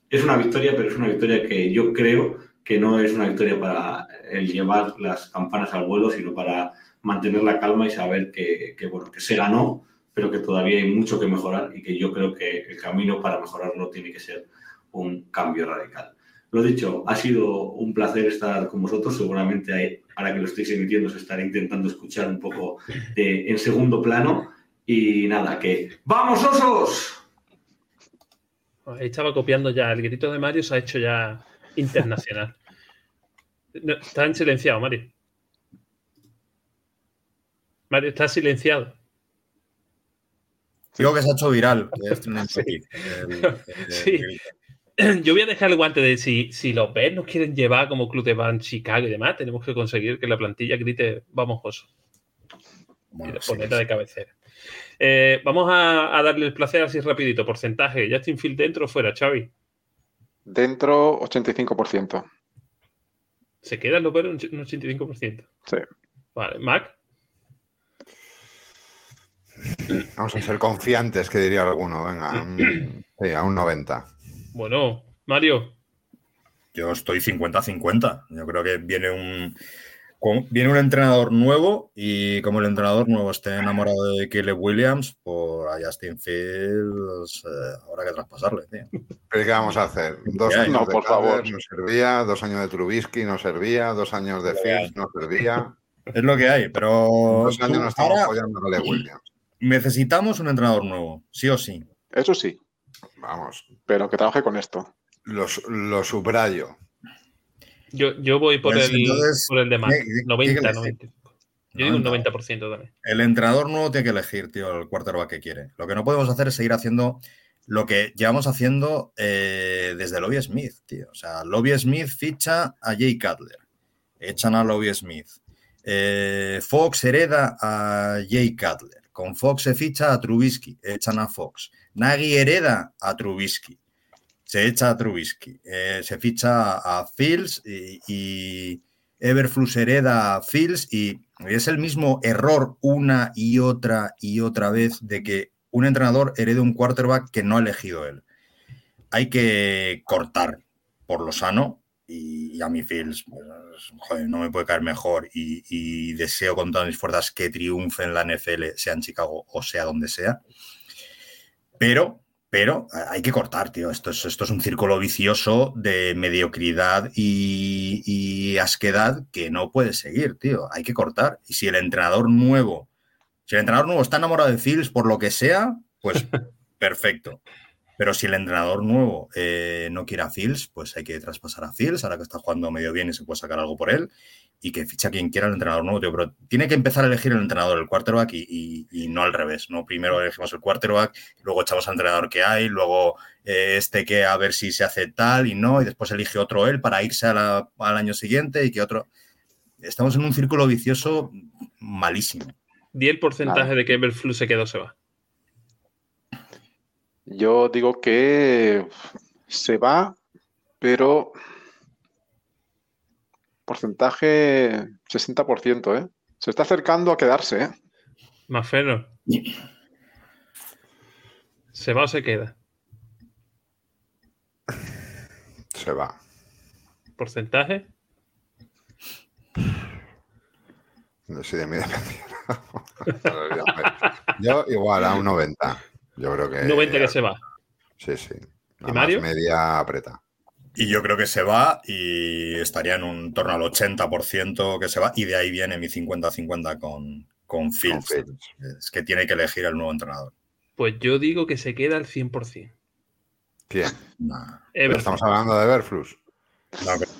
es una victoria, pero es una victoria que yo creo que no es una victoria para el llevar las campanas al vuelo, sino para mantener la calma y saber que, que, bueno, que se ganó, pero que todavía hay mucho que mejorar y que yo creo que el camino para mejorarlo tiene que ser un cambio radical. Lo dicho, ha sido un placer estar con vosotros. Seguramente ahora que lo estáis emitiendo os estaré intentando escuchar un poco de, en segundo plano. Y nada, que ¡vamos osos! Ahí estaba copiando ya. El grito de Mario se ha hecho ya internacional. No, está en silenciado, Mario. Mario, está silenciado. Digo que se ha hecho viral. el- el- Sí. Yo voy a dejar el guante de si, si los Bears nos quieren llevar como club de Van Chicago y demás, tenemos que conseguir que la plantilla grite vamos oso Bueno, y sí, de cabecera. Eh, vamos a, a darle el placer así rapidito. Porcentaje. Justin Field dentro o fuera, Xavi. Dentro, 85%. Se quedan los Bears un 85%. Sí. Vale. Mac. Vamos a ser confiantes, que diría alguno. Venga, un- sí, a un 90. Bueno, Mario. Yo estoy 50-50. Yo creo que viene un, viene un entrenador nuevo y como el entrenador nuevo esté enamorado de Caleb Williams, por a Justin Fields eh, habrá que traspasarle, tío. ¿Pero qué vamos a hacer? Dos años no, de por favor. No servía, dos años de Trubisky no servía, dos años de Fields no servía. Es lo que hay, pero Dos años no estamos apoyando a Caleb Williams. necesitamos un entrenador nuevo, sí o sí. Eso sí, Vamos, pero que trabaje con esto. lo, lo subrayo. Yo, yo voy por, Pues el, entonces, por el de Mac. ¿qué- qué- 90, qué 90. Yo digo un 90. 90% también. El entrenador nuevo tiene que elegir, tío, el quarterback que quiere. Lo que no podemos hacer es seguir haciendo lo que llevamos haciendo eh, desde Lobby Smith, tío. O sea, Lobby Smith ficha a Jay Cutler. Echan a Lobby Smith. Eh, Fox hereda a Jay Cutler. Con Fox se ficha a Trubisky. Echan a Fox. Nagy hereda a Trubisky. Se echa a Trubisky. Eh, se ficha a Fields y, y Everflux hereda a Fields y es el mismo error una y otra y otra vez de que un entrenador herede un quarterback que no ha elegido él. Hay que cortar por lo sano y, a mi Fields, pues, no me puede caer mejor y, y, deseo con todas mis fuerzas que triunfe en la NFL, sea en Chicago o sea donde sea. Pero pero hay que cortar, tío. Esto es, esto es un círculo vicioso de mediocridad y, asquedad que no puede seguir, tío. Hay que cortar. Y si el entrenador nuevo, si el entrenador nuevo está enamorado de Fields por lo que sea, pues perfecto. Pero si el entrenador nuevo eh, no quiere a Fields, pues hay que traspasar a Fields, ahora que está jugando medio bien y se puede sacar algo por él y que ficha quien quiera el entrenador nuevo, tío, pero tiene que empezar a elegir el entrenador, el quarterback y, no al revés, ¿no? Primero elegimos el quarterback, luego echamos al entrenador que hay, luego eh, este que a ver si se hace tal y no, y después elige otro él para irse al año siguiente y que otro... Estamos en un círculo vicioso malísimo. Di el porcentaje de que Everflux se quedó se va. Yo digo que se va, pero Porcentaje 60%, ¿eh? Se está acercando a quedarse, ¿eh? Más feo. ¿Se va o se queda? Se va. ¿Porcentaje? No soy de mi Yo igual a un 90. Yo creo que. 90 que se va. Sí, sí. ¿Y Mario? media apreta. Y yo creo que se va y estaría en un torno al 80% que se va. Y de ahí viene mi 50-50 con, con Fields. Es que tiene que elegir el nuevo entrenador. Pues yo digo que se queda al 100%. ¿Quién? estamos hablando de Everflux.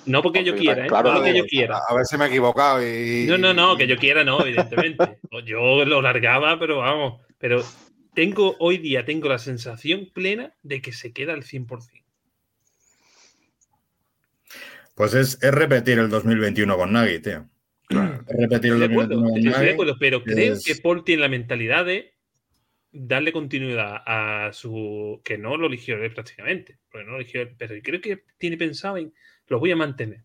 No, porque yo quiera, ¿eh? no porque yo quiera. A ver si me he equivocado y... No, no, no, que yo quiera no, evidentemente. yo lo largaba, pero vamos. Pero tengo, hoy día tengo la sensación plena de que se queda al 100%. Pues es, repetir el 2021 con Nagy, tío. Es repetir el 2021 con Nagy. pero creo que Paul tiene la mentalidad de darle continuidad a su. que no lo eligió él prácticamente. Porque no lo eligió pero creo que tiene pensado en. lo voy a mantener.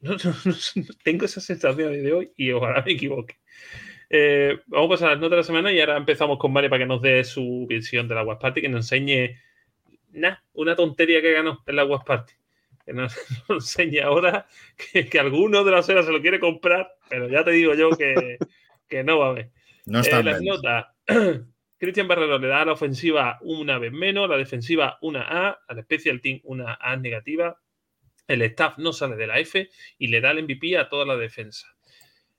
No, tengo esa sensación de hoy y ojalá me equivoque. Eh, vamos a pasar a las notas de la semana y ahora empezamos con Mario para que nos dé su visión de la Watch Party, que nos enseñe nada, una tontería que ganó en la Watch Party que nos, enseña ahora que, alguno de las eras se lo quiere comprar, pero ya te digo yo que, no va a haber. No está eh, las Cristian Barrero le da a la ofensiva una vez menos, la defensiva una A, al Special Team una A negativa. El staff no sale de la F y le da el MVP a toda la defensa.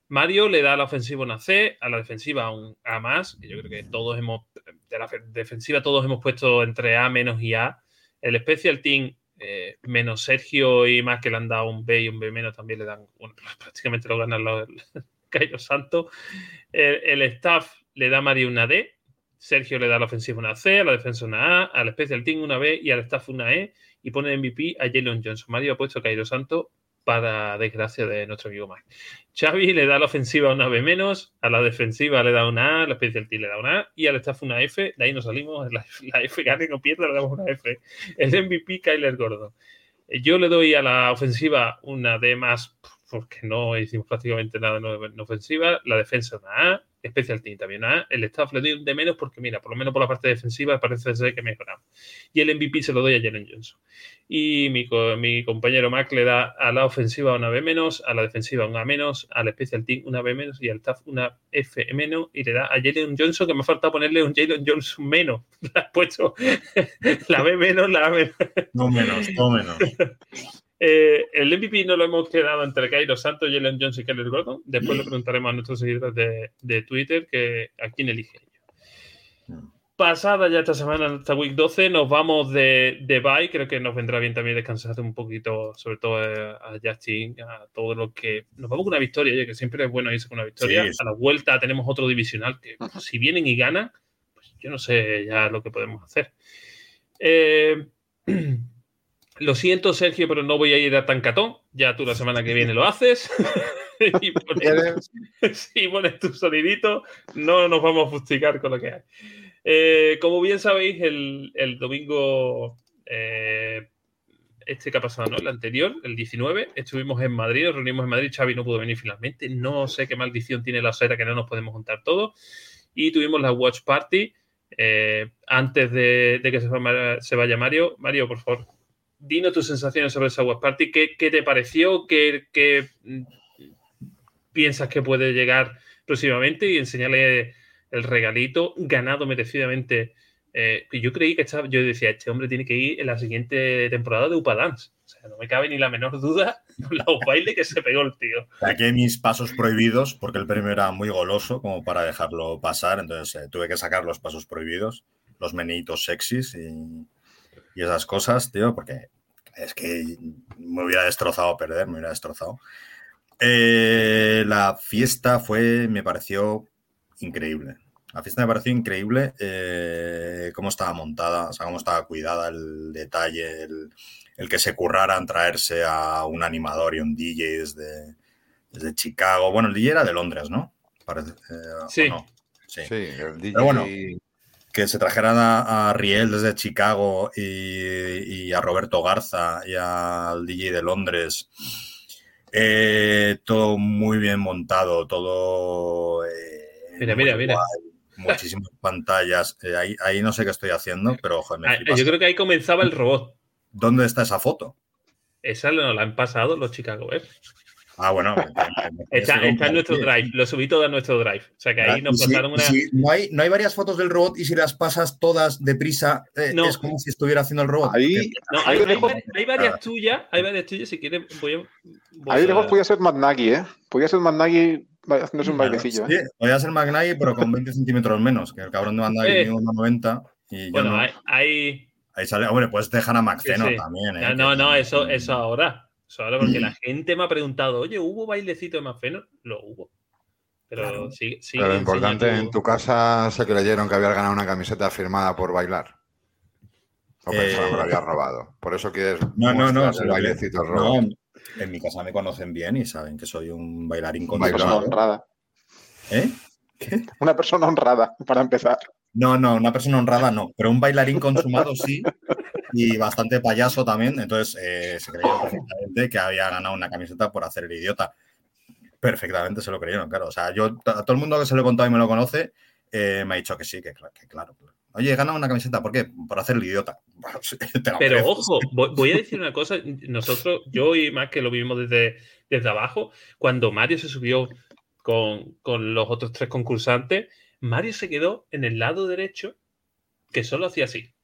Mario le da a la ofensiva una C, a la defensiva un A más, yo creo que todos hemos, de la defensiva todos hemos puesto entre A menos y A. El Special Team eh, menos Sergio y más que le han dado un B y un B menos también le dan, prácticamente lo ganan los Cairo Santo. El, staff le da a Mario una D, Sergio le da a la ofensiva una C, a la defensa una A, al Special Team una B y al staff una E y pone MVP a Jalen Johnson. Mario ha puesto a Cairo Santo para desgracia de nuestro amigo Mike. Xavi le da a la ofensiva una B menos, a la defensiva le da una A, a la Special Team le da una A y al staff una F. De ahí nos salimos, la, F gane o pierda, le damos una F. El MVP, Kyler Gordo. Yo le doy a la ofensiva una D más porque no hicimos prácticamente nada en ofensiva. La defensa una A, Special Team también A. El staff le doy un de menos porque, mira, por lo menos por la parte defensiva parece ser que mejoramos. Y el MVP se lo doy a Jalen Johnson. Y mi, mi compañero Mac le da a la ofensiva una B menos, a la defensiva una A menos, al Special Team una B menos y al staff una F menos. Y le da a Jalen Johnson, que me falta ponerle un Jalen Johnson menos. Le has puesto la B menos, la A menos. No menos, no menos. Eh, el MVP no lo hemos quedado entre Cairo Santos, Jalen Jones y Keller Gordon. Después le preguntaremos a nuestros seguidores de, Twitter que a quién elige Pasada ya esta semana, esta week 12, nos vamos de, de bye. Creo que nos vendrá bien también descansar un poquito, sobre todo a Justin, a todo lo que. Nos vamos con una victoria, oye, que siempre es bueno irse con una victoria. A la vuelta tenemos otro divisional que, si vienen y ganan, pues yo no sé ya lo que podemos hacer. Eh. Lo siento, Sergio, pero no voy a ir a Tancatón. Ya tú la semana que viene lo haces. y pones, si pones tu sonidito, no nos vamos a fustigar con lo que hay. Eh, como bien sabéis, el, domingo eh, este que ha pasado, ¿no? El anterior, el 19, estuvimos en Madrid, nos reunimos en Madrid, Xavi no pudo venir finalmente, no sé qué maldición tiene la sera que no nos podemos juntar todos, y tuvimos la Watch Party Eh, antes de, de que se vaya Mario, Mario, por favor, dinos tus sensaciones sobre esa Watch Party. ¿Qué, qué te pareció? ¿Qué, qué, piensas que puede llegar próximamente? Y enseñarle el regalito ganado merecidamente. Eh, yo creí que estaba, yo decía, este hombre tiene que ir en la siguiente temporada de Upa Dance. O sea, no me cabe ni la menor duda la baile que se pegó el tío. Saqué mis pasos prohibidos porque el premio era muy goloso como para dejarlo pasar, entonces eh, tuve que sacar los pasos prohibidos, los menitos sexys y, y esas cosas, tío, porque es que me hubiera destrozado perder, me hubiera destrozado. Eh, la fiesta fue, me pareció increíble. La fiesta me pareció increíble eh, cómo estaba montada, o sea, cómo estaba cuidada, el detalle, el, el que se curraran traerse a un animador y un DJ desde, desde Chicago. Bueno, el DJ era de Londres, ¿no? Parece, eh, ¿o Sí. no? Sí. Sí, el DJ. Pero bueno, Que se trajeran a, a Riel desde Chicago y, y a Roberto Garza y al DJ de Londres. Eh, todo muy bien montado, todo. eh, Mira, mira, mira. Muchísimas pantallas. Eh, ahí, ahí no sé qué estoy haciendo, pero joder, me Ah. Yo creo que ahí comenzaba el robot. ¿Dónde está esa foto? Esa nos la han pasado los Chicago Bears. Ah, bueno. Está, está en nuestro drive. Lo subí todo a nuestro drive. O sea que ahí nos Y si- pasaron una. si no, hay, no hay varias fotos del robot y si las pasas todas deprisa, eh, No. es como si estuviera haciendo el robot. Ahí, No, ahí hay, hay varias tuyas. Hay varias tuyas. Si quieres, voy a. voy ahí de lejos a- podía ser Mad Nagy, ¿eh? Podía ser Mad Nagy haciéndose un bailecillo, Sí, ¿eh? podría ser McNaghy, pero con 20 centímetros menos, que el cabrón de Eh. tiene 1,90 y yo Bueno, no. hay. hay- Ahí sale, hombre, puedes dejar a Maceno Sí, sí. también. ¿eh? No, que no, no, eso, eso ahora. Ahora porque la gente me ha preguntado, oye, ¿hubo bailecito de Mafeno? Lo hubo. Pero Claro. sí, sí. Pero lo importante, en tu casa se creyeron que habías ganado una camiseta firmada por bailar. O pensaron que lo Eh, habías robado. Por eso quieres No, no, no. el bailecito que- robado. no, en mi casa me conocen bien y saben que soy un bailarín Un Una persona honrada. ¿Eh? Una persona honrada, para empezar. No, no, una persona honrada no, pero un bailarín consumado sí y bastante payaso también. Entonces eh, se creyeron perfectamente que había ganado una camiseta por hacer el idiota. Perfectamente se lo creyeron, claro. O sea, yo a todo el mundo que se lo he contado y me lo conoce eh, me ha dicho que sí, que, cla- que claro. Oye, he ganado una camiseta, ¿por qué? Por hacer el idiota. Pero ojo, voy, a decir una cosa. Nosotros, yo y más que lo vimos desde, desde abajo, cuando Mario se subió con, con los otros tres concursantes, Mario se quedó en el lado derecho, que solo hacía así.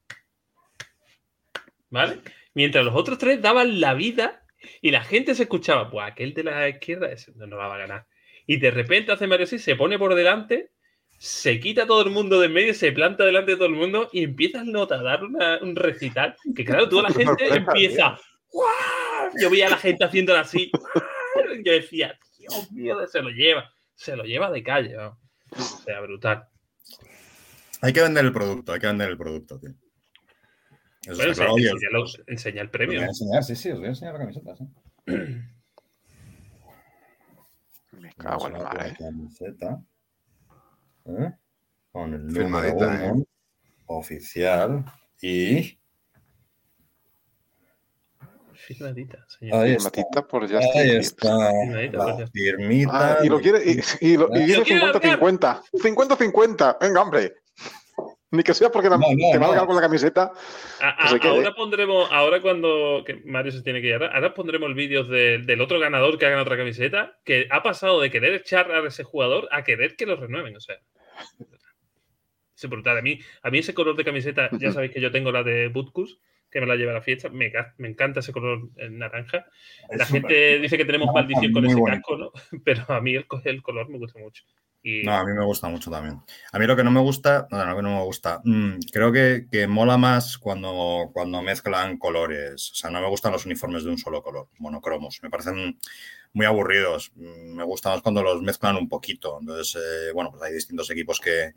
¿Vale? Mientras los otros tres daban la vida y la gente se escuchaba, pues aquel de la izquierda ese no, no la va a ganar. Y de repente hace Mario así, se pone por delante, se quita todo el mundo de en medio, se planta delante de todo el mundo y empieza el nota a dar una- un recital. Que claro, toda la gente empieza. "¡Guau!". Yo veía a la gente haciéndolo así. "¡Guau!". Yo decía, Dios mío, se lo lleva. Se lo lleva de calle. ¿no? O sea, brutal. Hay que vender el producto, hay que vender el producto, tío. Eso Bueno, está claro. Oye, enseña, os- enseña el os voy premio. a enseñar, sí, sí, os voy a enseñar la camiseta, sí. Me cago en la madre. camiseta. ¿Eh? Con el número Firmadita, ¿eh? uno, oficial y Firmadita, señor. ahí está. Por Justin Ahí está Firmadita la Justin. Ah, firmita. y lo quiere, y, y lo- y viene Lo quiere 50-50. 50-50. Venga, hombre. Ni que sea porque No, no, te valga no. algo en la camiseta. A- que a- se quede. ahora pondremos, ahora cuando que Mario se tiene que ir, ahora, ahora pondremos vídeos de- del otro ganador que haga otra camiseta, que ha pasado de querer echar a ese jugador a querer que lo renueven. O sea, es brutal. A mí, a mí ese color de camiseta, ya sabéis que yo tengo la de Butkus, que me la lleva a la fiesta, me, me encanta ese color en naranja. La Es gente dice que tenemos maldición con ese bonito. casco, ¿no? Pero a mí el, el color me gusta mucho. No, a mí me gusta mucho también. A mí lo que no me gusta, no, lo que no me gusta, mm, creo que, que mola más cuando, cuando mezclan colores. O sea, no me gustan los uniformes de un solo color, monocromos. Me parecen muy aburridos. Mm, Me gusta más cuando los mezclan un poquito. Entonces, eh, bueno, pues hay distintos equipos que,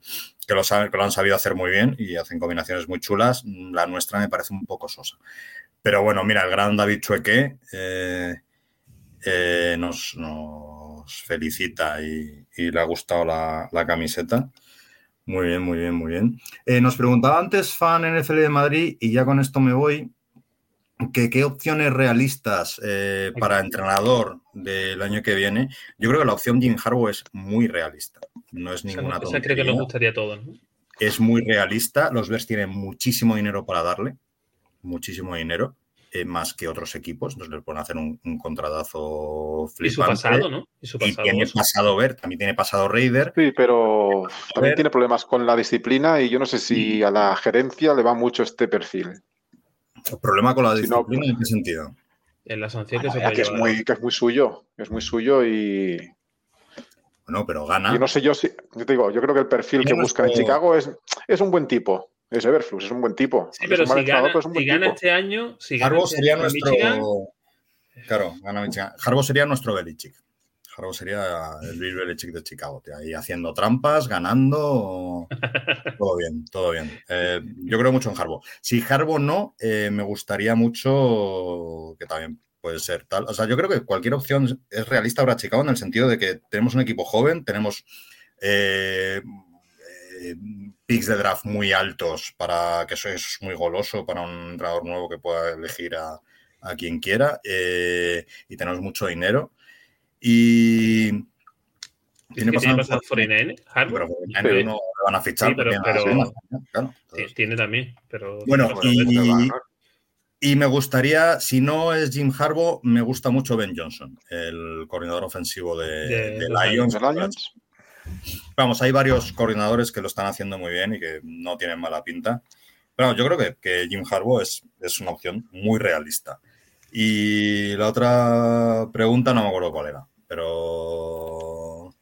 que, lo han sabido hacer muy bien y hacen combinaciones muy chulas. Mm, La nuestra me parece un poco sosa. Pero bueno, mira, el gran David Chueque eh, eh, nos felicita y, y le ha gustado la, la camiseta. Muy bien, muy bien, muy bien. Eh, nos preguntaba antes, fan NFL de Madrid, y ya con esto me voy, que qué opciones realistas eh, para entrenador del año que viene. Yo creo que la opción Jim Harbaugh es muy realista. No es ninguna esa creo que nos gustaría a todos. ¿no? es muy realista. Los Bears tienen muchísimo dinero para darle, muchísimo dinero, eh, más que otros equipos. Entonces les pueden hacer un, un contratazo Y su flipante. pasado, ¿no? Y su Y pasado. tiene pasado Ver, también tiene pasado Raider. Sí, pero también ver. tiene problemas con la disciplina y yo no sé si a la gerencia le va mucho este perfil. El problema con la Si no, disciplina, ¿en qué sentido? En la sanción que Bueno, se puede que es muy, que es muy suyo, es muy suyo y Bueno, pero gana. yo no sé yo si, yo te digo, yo creo que el perfil que buscan en Chicago es, es un buen tipo. Es Everflux, es un buen tipo. Sí, pero si gana, pero es un buen si gana tipo. este año, si gana Harbaugh este sería año nuestro. Michigan, Claro, gana Michigan. Harbaugh sería nuestro Belichick. Harbaugh sería el Bill Belichick de Chicago. tío, Ahí haciendo trampas, ganando. Todo bien, todo bien. Eh, yo creo mucho en Harbaugh. Si Harbaugh no, eh, me gustaría mucho que también puede ser tal. O sea, yo creo que cualquier opción es realista para Chicago en el sentido de que tenemos un equipo joven, tenemos eh, eh, picks de draft muy altos para que eso es muy goloso para un entrenador nuevo que pueda elegir a, a quien quiera eh, y tenemos mucho dinero. Y ¿qué tiene pasado pero Sí. no van a fichar Sí, pero- tiene más, claro. Ti- Entonces, tiene también, pero Bueno, y- ¿no? y me gustaría, si no es Jim Harbaugh, me gusta mucho Ben Johnson, el coordinador ofensivo de, De de los Lions. ¿Los Lions? Vamos, hay varios coordinadores que lo están haciendo muy bien y que no tienen mala pinta. Pero yo creo que, que Jim Harbaugh es, es una opción muy realista. Y la otra pregunta no me acuerdo cuál era, pero...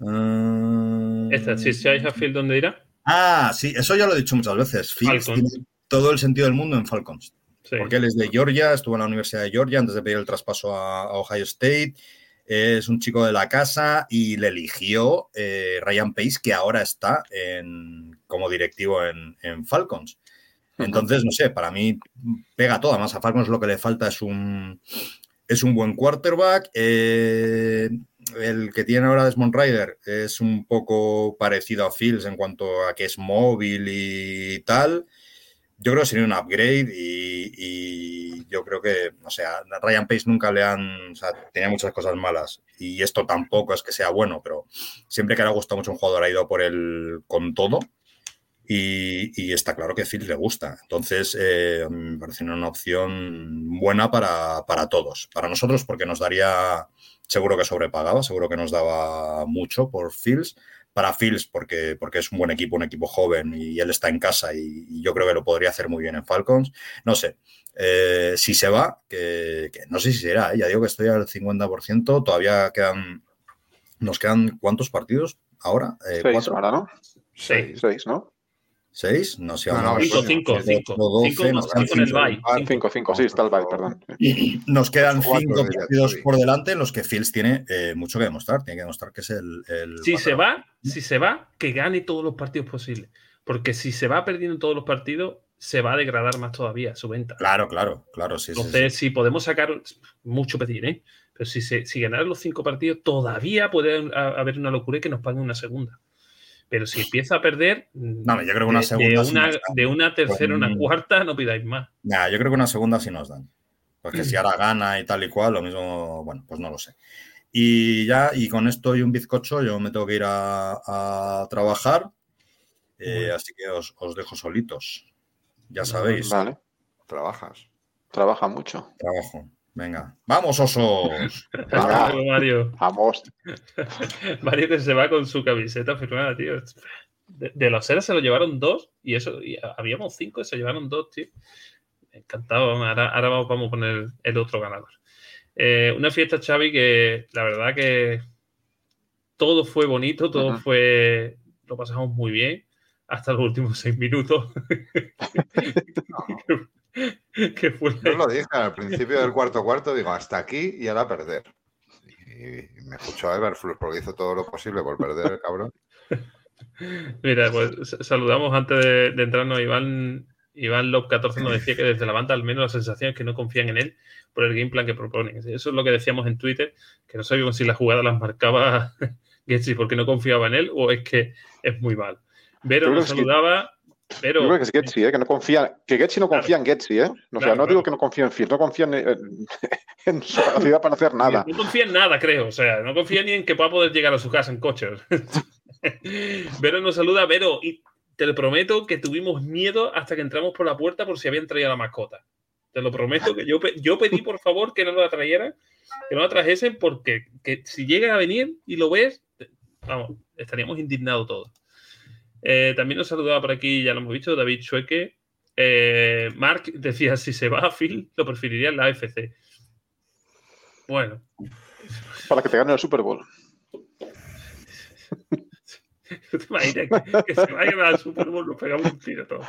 mm, Esta, si Chase Field, ¿dónde irá? Ah, sí, eso ya lo he dicho muchas veces. Fields tiene todo el sentido del mundo en Falcons. Sí. Porque él es de Georgia, estuvo en la Universidad de Georgia antes de pedir el traspaso a, a Ohio State. Es un chico de la casa y le eligió eh, Ryan Pace, que ahora está en- como directivo en, en Falcons. Entonces, no sé, para mí pega todo. Además, a Falcons lo que le falta es un, es un buen quarterback. Eh, el que tiene ahora Desmond Ryder es un poco parecido a Fields en cuanto a que es móvil y tal. Yo creo que sería un upgrade y, yo creo que, o sea, Ryan Pace nunca le han, o sea, tenía muchas cosas malas y esto tampoco es que sea bueno, pero siempre que le ha gustado mucho un jugador ha ido por él con todo y, está claro que Phil le gusta. Entonces, eh, me parece una opción buena para, para todos. Para nosotros porque nos daría, seguro que sobrepagaba, seguro que nos daba mucho por Fields. Para Fields porque, porque es un buen equipo, un equipo joven y él está en casa y, y yo creo que lo podría hacer muy bien en Falcons. No sé, eh, si se va, que, que no sé si será, ¿eh? ya digo que estoy al 50%, todavía quedan, nos quedan ¿cuántos partidos ahora? Eh, Seis ¿Cuatro? ahora, ¿no? Seis. Seis, ¿no? ¿Seis? No sé, No, Cinco, cinco, en el bye. Ah, Cinco. cinco, cinco, sí, está el bye, perdón. Nos quedan cinco partidos por delante en los que Fields tiene eh, mucho que demostrar. Tiene que demostrar que es el. el Si se va, si se va, que gane todos los partidos posibles. Porque si se va perdiendo todos los partidos, se va a degradar más todavía su venta. Claro, claro, claro, sí, Entonces, sí. si podemos sacar mucho pedir, ¿eh? Pero si, se, si ganar los cinco partidos, todavía puede ha- haber una locura y que nos paguen una segunda. Pero si empieza a perder, No, yo creo que una de, segunda de una, de tercera a una cuarta, no pidáis más. Nah, yo creo que una segunda sí nos dan. Porque Mm. si ahora gana y tal y cual, lo mismo, bueno, pues no lo sé. Y ya, y con esto y un bizcocho, yo me tengo que ir a, a trabajar. Eh, Bueno. así que os, os dejo solitos. Ya sabéis, Vale, Trabajas. trabaja mucho. trabajo. Venga, ¡vamos, osos! Luego, Mario. Vamos. Mario que se va con su camiseta firmada, tío. De, de los seres se lo llevaron dos y eso, y habíamos cinco y se llevaron dos, tío. Encantado. Ahora, ahora vamos, vamos a poner el otro ganador. Eh, una fiesta, Xavi, que la verdad que todo fue bonito, todo fue. Lo pasamos muy bien hasta los últimos seis minutos. que fue Yo lo dije al principio del cuarto cuarto, digo, hasta aquí y ahora perder. Y me escuchó Everflux porque hizo todo lo posible por perder el cabrón. Mira, pues saludamos antes de, de entrarnos a Iván. Iván Lop 14 nos decía que desde la banda al menos la sensación es que no confían en él por el game plan que proponen. Eso es lo que decíamos en Twitter, que no sabíamos si la jugada las marcaba Getsi porque no confiaba en él o es que es muy mal. Vero nos saludaba, pero Yo creo que es Getsi, ¿eh? que no confía, que Getsi no confía en Getsi, ¿eh? O sea, Claro, no claro. digo que no confía en Fields, no confía en, en- en su capacidad para hacer nada. no confía en nada, creo. O sea, no confía ni en que pueda poder llegar a su casa en coche. Vero nos saluda, Vero, y te lo prometo que tuvimos miedo hasta que entramos por la puerta por si habían traído la mascota. Te lo prometo que yo, yo pedí por favor que no la trajeran, que no la trajesen, porque que si llega a venir y lo ves, vamos, estaríamos indignados todos. Eh, también nos saludaba por aquí, ya lo hemos visto, David Chueque. Eh, Mark decía, si se va a Phil, lo preferiría en la AFC. Bueno. Para que te gane el Super Bowl. ¿Te imaginas que, que se vaya al Super Bowl? Nos pegamos un tiro todos.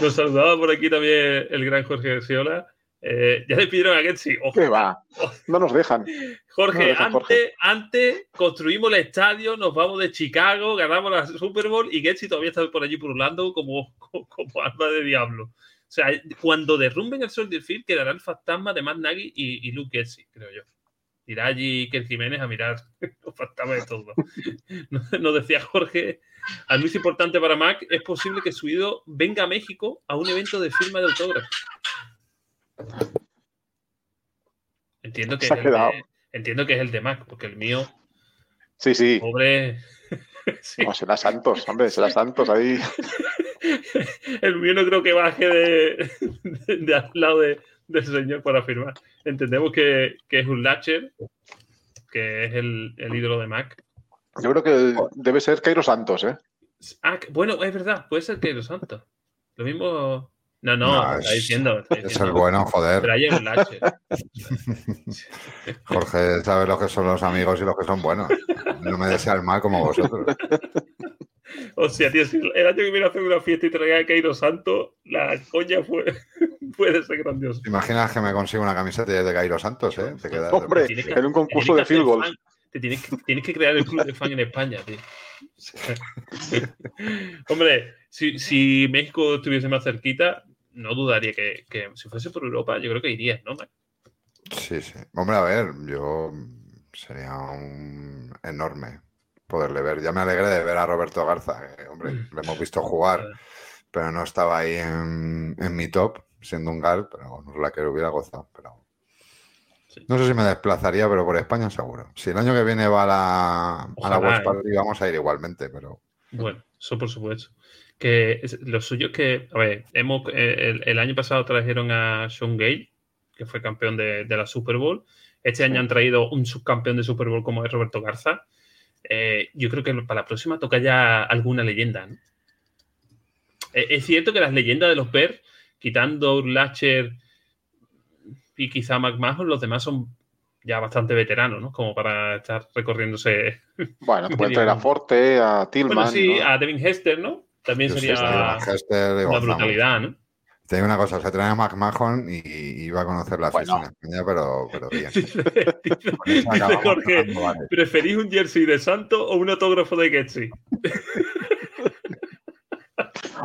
Nos saludaba por aquí también el gran Jorge Garciola. Eh, ya le pidieron a Getsi. ¿Qué va? No nos dejan. Jorge, No dejan, antes, Jorge. antes construimos el estadio, nos vamos de Chicago, ganamos la Super Bowl y Getsi todavía está por allí purulando como, como, como alma de diablo. O sea, cuando derrumben el Soldier Field quedará el fantasma de Matt Nagy y, y Luke Getsi, creo yo. Irá allí Iker Jiménez a mirar los fantasmas de todo. Nos nos decía Jorge, al más importante para Mac, es posible que su ídolo venga a México a un evento de firma de autógrafos. Entiendo que, es el de, entiendo que es el de Mac, porque el mío, Sí, sí. pobre. Sí, No, será Santos, hombre, será Santos ahí. el mío no creo que baje de, de- de al lado de- del señor para firmar. Entendemos que, que es un Latcher, que es el, el ídolo de Mac. Yo creo que debe ser Cairo Santos, ¿eh? Ah, bueno, es verdad, puede ser los Santos. Lo mismo. No, no, No, está es- diciendo. está Es el diciendo. bueno, joder. Un Latcher. Jorge sabe lo que son los amigos y los que son buenos. No me desea el mal como vosotros. O sea, tío, si el año que viene a hacer una fiesta y traiga a Cairo Santo, la coña fue, puede ser grandiosa. ¿Te imaginas que me consigo una camiseta de Cairo Santos, eh? Te quedas Hombre, que- en un concurso de tienes que field hacer goals. fan. Te tienes que, tienes que crear el club de fan en España, tío. Hombre, si, si México estuviese más cerquita, no dudaría que, que si fuese por Europa, yo creo que irías, ¿no? Mike? Sí, sí. Hombre, a ver, yo sería un enorme poderle ver. Ya me alegré de ver a Roberto Garza, que, hombre, le hemos visto jugar, pero no estaba ahí en, en mi top, siendo un gal, pero no es la que le hubiera gozado. Pero Sí. no sé si me desplazaría, pero por España seguro. Si el año que viene va a la, a la Ojalá, Watch ¿eh? Party, vamos a ir igualmente, pero Bueno, eso por supuesto. Que lo suyo es que, a ver, hemos, eh, el, el año pasado trajeron a Sean Gale, que fue campeón de, de la Super Bowl. Este año han traído un subcampeón de Super Bowl como es Roberto Garza. Eh, yo creo que para la próxima toca ya alguna leyenda. ¿no? Eh, es cierto que las leyendas de los Bears, quitando Urlacher y quizá McMahon, los demás son ya bastante veteranos, ¿no? Como para estar recorriéndose Bueno, pueden traer a Forte, a Tillman. bueno, sí, ¿no? a Devin Hester, ¿no? También sería gozamos. brutalidad, ¿no? Te digo una cosa, se trae a McMahon y, y iba a conocer la Bueno. fiesta en España, pero, pero bien. Dice, Jorge, vale. ¿preferís un jersey de Santo o un autógrafo de Getsi?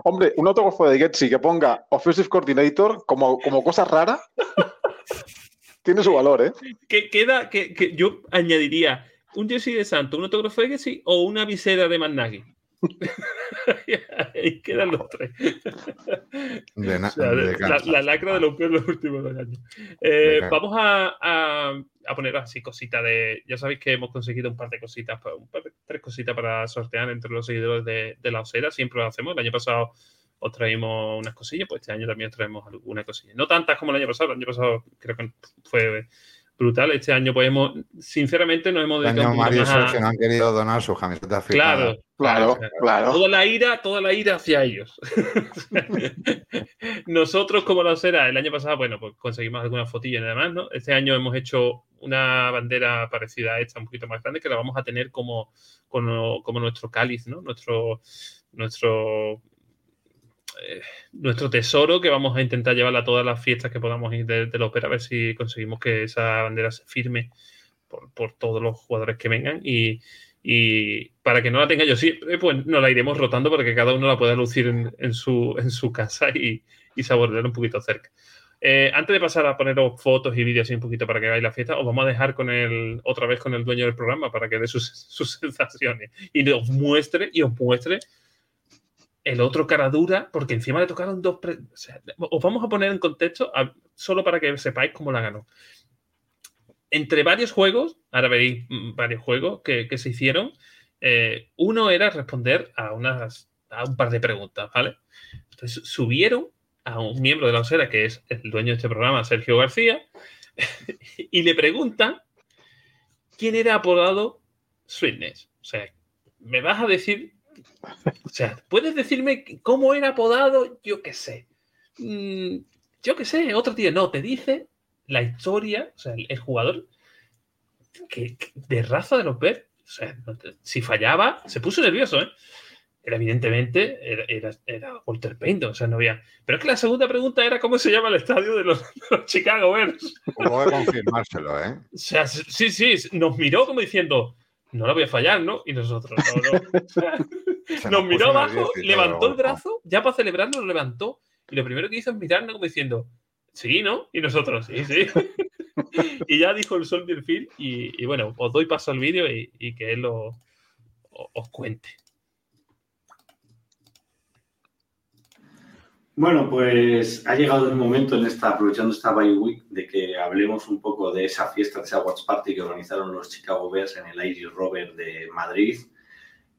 Hombre, un autógrafo de Getsi que ponga Offensive Coordinator como, como cosa rara tiene su valor, ¿eh? Que queda, que, que yo añadiría un jersey de Santo, un autógrafo de Getsi o una visera de Managi. Ahí quedan los tres. De na- O sea, de la, la lacra de los peores los últimos dos años. Eh, vamos a, a, a poner así cositas de. Ya sabéis que hemos conseguido un par de cositas, pa- un par de- tres cositas para sortear entre los seguidores de, de la Osera. Siempre lo hacemos. El año pasado os traímos unas cosillas, pues este año también os traemos alguna cosilla. No tantas como el año pasado. El año pasado creo que fue brutal. Este año, pues hemos, sinceramente, nos hemos Este dedicado poquito Mario y más a- han querido donar sus camisetas. Claro, Claro, claro. Toda la ira, toda la ira hacia ellos. Nosotros, como lo será, el año pasado, bueno, pues conseguimos algunas fotillas y demás, ¿no? Este año hemos hecho una bandera parecida a esta, un poquito más grande, que la vamos a tener como, como, como nuestro cáliz, ¿no? Nuestro, nuestro, eh, nuestro tesoro que vamos a intentar llevarla a todas las fiestas que podamos ir de, la ópera, a ver si conseguimos que esa bandera se firme por, por todos los jugadores que vengan y, y para que no la tenga yo siempre, pues nos la iremos rotando para que cada uno la pueda lucir en, su, en su casa y, y saborear un poquito cerca. Eh, antes de pasar a poneros fotos y vídeos un poquito para que veáis la fiesta, os vamos a dejar con el, otra vez con el dueño del programa para que dé sus, sus sensaciones y os muestre y os muestre el otro cara dura, porque encima le tocaron dos. pre- os vamos a poner en contexto solo para que sepáis cómo la ganó. Entre varios juegos, ahora veréis mm, varios juegos que, que se hicieron, eh, uno era responder a unas, a un par de preguntas, ¿vale? Entonces subieron a un miembro de la osera, que es el dueño de este programa, Sergio García, y le preguntan quién era apodado Sweetness. O sea, me vas a decir, o sea, ¿puedes decirme cómo era apodado? Yo qué sé. Mm, yo qué sé, otro tío, no, te dice la historia, o sea, el, jugador que, de raza de los Bears, o sea, si fallaba, se puso nervioso, ¿eh? Era evidentemente, era, era, Walter Payton, o sea, no había. Pero es que la segunda pregunta era cómo se llama el estadio de los, Chicago Bears. Puedo confirmárselo, ¿eh? O sea, sí, sí, nos miró como diciendo, no lo voy a fallar, ¿no? Y nosotros, no, no. nos miró abajo, levantó el brazo, ya para celebrarlo lo levantó, y lo primero que hizo es mirarnos como diciendo, sí, ¿no? Y nosotros, sí, sí. y ya dijo el Sol Phil, y, y bueno, os doy paso al vídeo y, y, que él lo, os cuente. Bueno, pues ha llegado el momento en esta, aprovechando esta bye week, de que hablemos un poco de esa fiesta, de esa Watch Party que organizaron los Chicago Bears en el Irish Rover de Madrid.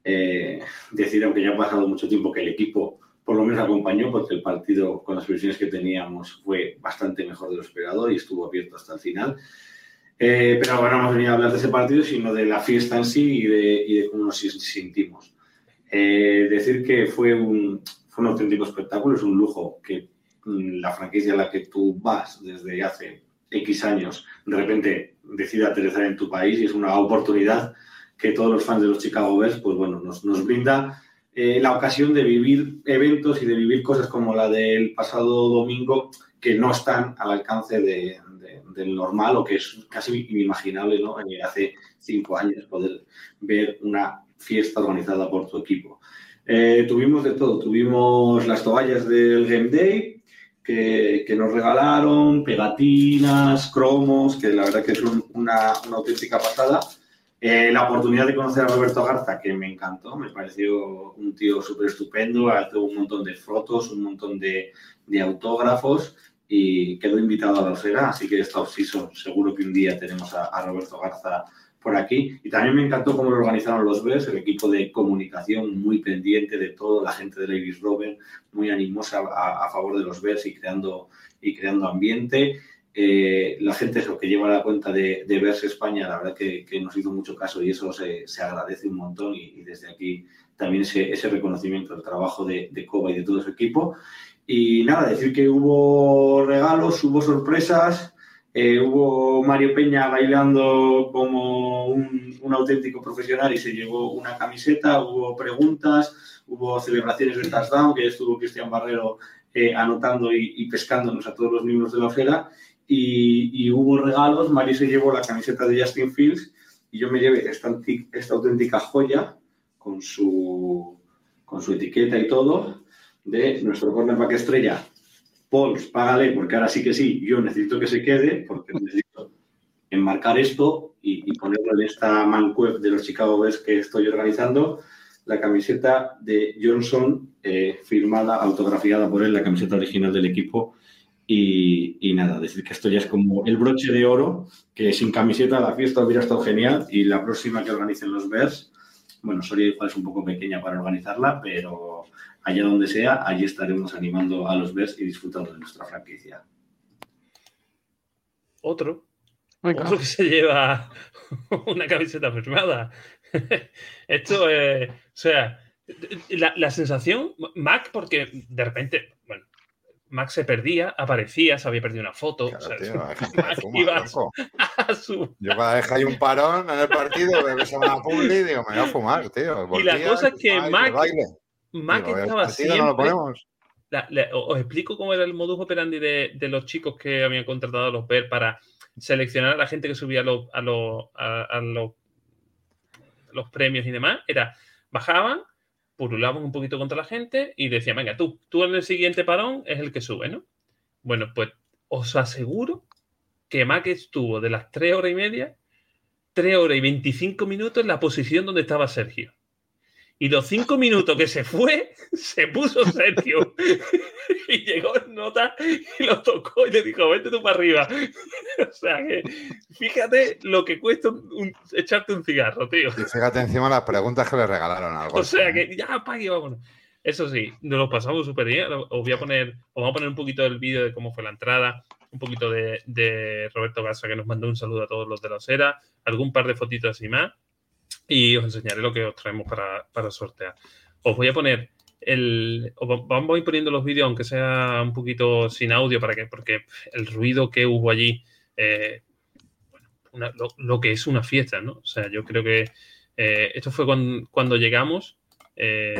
Eh, decir, aunque ya ha pasado mucho tiempo, que el equipo por lo menos acompañó, porque el partido con las previsiones que teníamos fue bastante mejor de lo esperado y estuvo abierto hasta el final. Eh, pero ahora no hemos venido a hablar de ese partido, sino de la fiesta en sí y de, y de cómo nos sentimos. Eh, decir que fue un, fue un auténtico espectáculo, es un lujo que mm, la franquicia a la que tú vas desde hace X años de repente decida aterrizar en tu país y es una oportunidad que todos los fans de los Chicago Bears, pues bueno, nos, brinda eh, la ocasión de vivir eventos y de vivir cosas como la del pasado domingo que no están al alcance de, del normal o que es casi inimaginable, ¿no? Eh, hace cinco años poder ver una fiesta organizada por tu equipo. Eh, tuvimos de todo, tuvimos las toallas del Game Day que, nos regalaron, pegatinas, cromos, que la verdad que es una, auténtica pasada. Eh, la oportunidad de conocer a Roberto Garza, que me encantó, me pareció un tío súper estupendo, tuvo un montón de fotos, un montón de, autógrafos y quedó invitado a la osera, así que esta season seguro que un día tenemos a Roberto Garza por aquí. Y también me encantó cómo lo organizaron los Bears, el equipo de comunicación muy pendiente de todo, la gente de Ladies Robin muy animosa a, favor de los Bears y creando, y creando ambiente. Eh, la gente lo que lleva la cuenta de, de España, la verdad que, nos hizo mucho caso y eso se, agradece un montón y, desde aquí también ese, reconocimiento al trabajo de, de y de todo su equipo. Y nada, decir que hubo regalos, hubo sorpresas, eh, hubo Mario Peña bailando como un, auténtico profesional y se llevó una camiseta, hubo preguntas, hubo celebraciones de touchdown, que estuvo Cristian Barrero eh, anotando y, pescándonos a todos los miembros de la ojera, y, hubo regalos, Mario se llevó la camiseta de Justin Fields y yo me llevé esta, esta auténtica joya con su, con su etiqueta y todo de nuestro cornerback estrella, Pauls, págale, porque ahora sí que sí, yo necesito que se quede, porque necesito enmarcar esto y, ponerlo en esta mancuef de los Chicago Bears que estoy organizando, la camiseta de Johnson, eh, firmada, autografiada por él, la camiseta original del equipo. Y, nada, decir que esto ya es como el broche de oro, que sin camiseta la fiesta hubiera estado genial y la próxima que organicen los Bears, bueno, Soria igual es un poco pequeña para organizarla, pero allá donde sea, allí estaremos animando a los Bears y disfrutando de nuestra franquicia. Otro. Otro que se lleva una camiseta firmada. Esto es. o sea, la, sensación, Mac, porque de repente, bueno, Mac se perdía, aparecía, se había perdido una foto. Yo para dejar ahí un parón en el partido, me se a Publi y digo, me voy a fumar, tío. y la cosa es que Mac, Mac estaba siempre... os explico cómo era el modus operandi de, de, los chicos que habían contratado a los PER para seleccionar a la gente que subía a los, a los, a, los, los premios y demás. Era, bajaban, purulaban un poquito contra la gente y decían, venga, tú, tú en el siguiente parón es el que sube, ¿no? Bueno, pues os aseguro que Mac estuvo de las 3 horas y media, 3 horas y 25 minutos en la posición donde estaba Sergio. Y los cinco minutos que se fue, se puso Sergio. y llegó en nota y lo tocó y le dijo, vente tú para arriba. o sea que, fíjate lo que cuesta echarte un cigarro, tío. Y fíjate encima las preguntas que le regalaron algo. O sea que, ya, apague, vámonos. eso sí, nos lo pasamos súper bien. Os voy a poner, os vamos a poner un poquito del vídeo de cómo fue la entrada, un poquito de, de Roberto Garza que nos mandó un saludo a todos los de la Osera, algún par de fotitos y más, y os enseñaré lo que os traemos para, para sortear. Os voy a poner el, os va- vamos a ir poniendo los vídeos, aunque sea un poquito sin audio, para que, porque el ruido que hubo allí, eh, bueno, una- lo, lo que es una fiesta, ¿no? O sea, yo creo que eh, esto fue cuando, cuando llegamos. eh,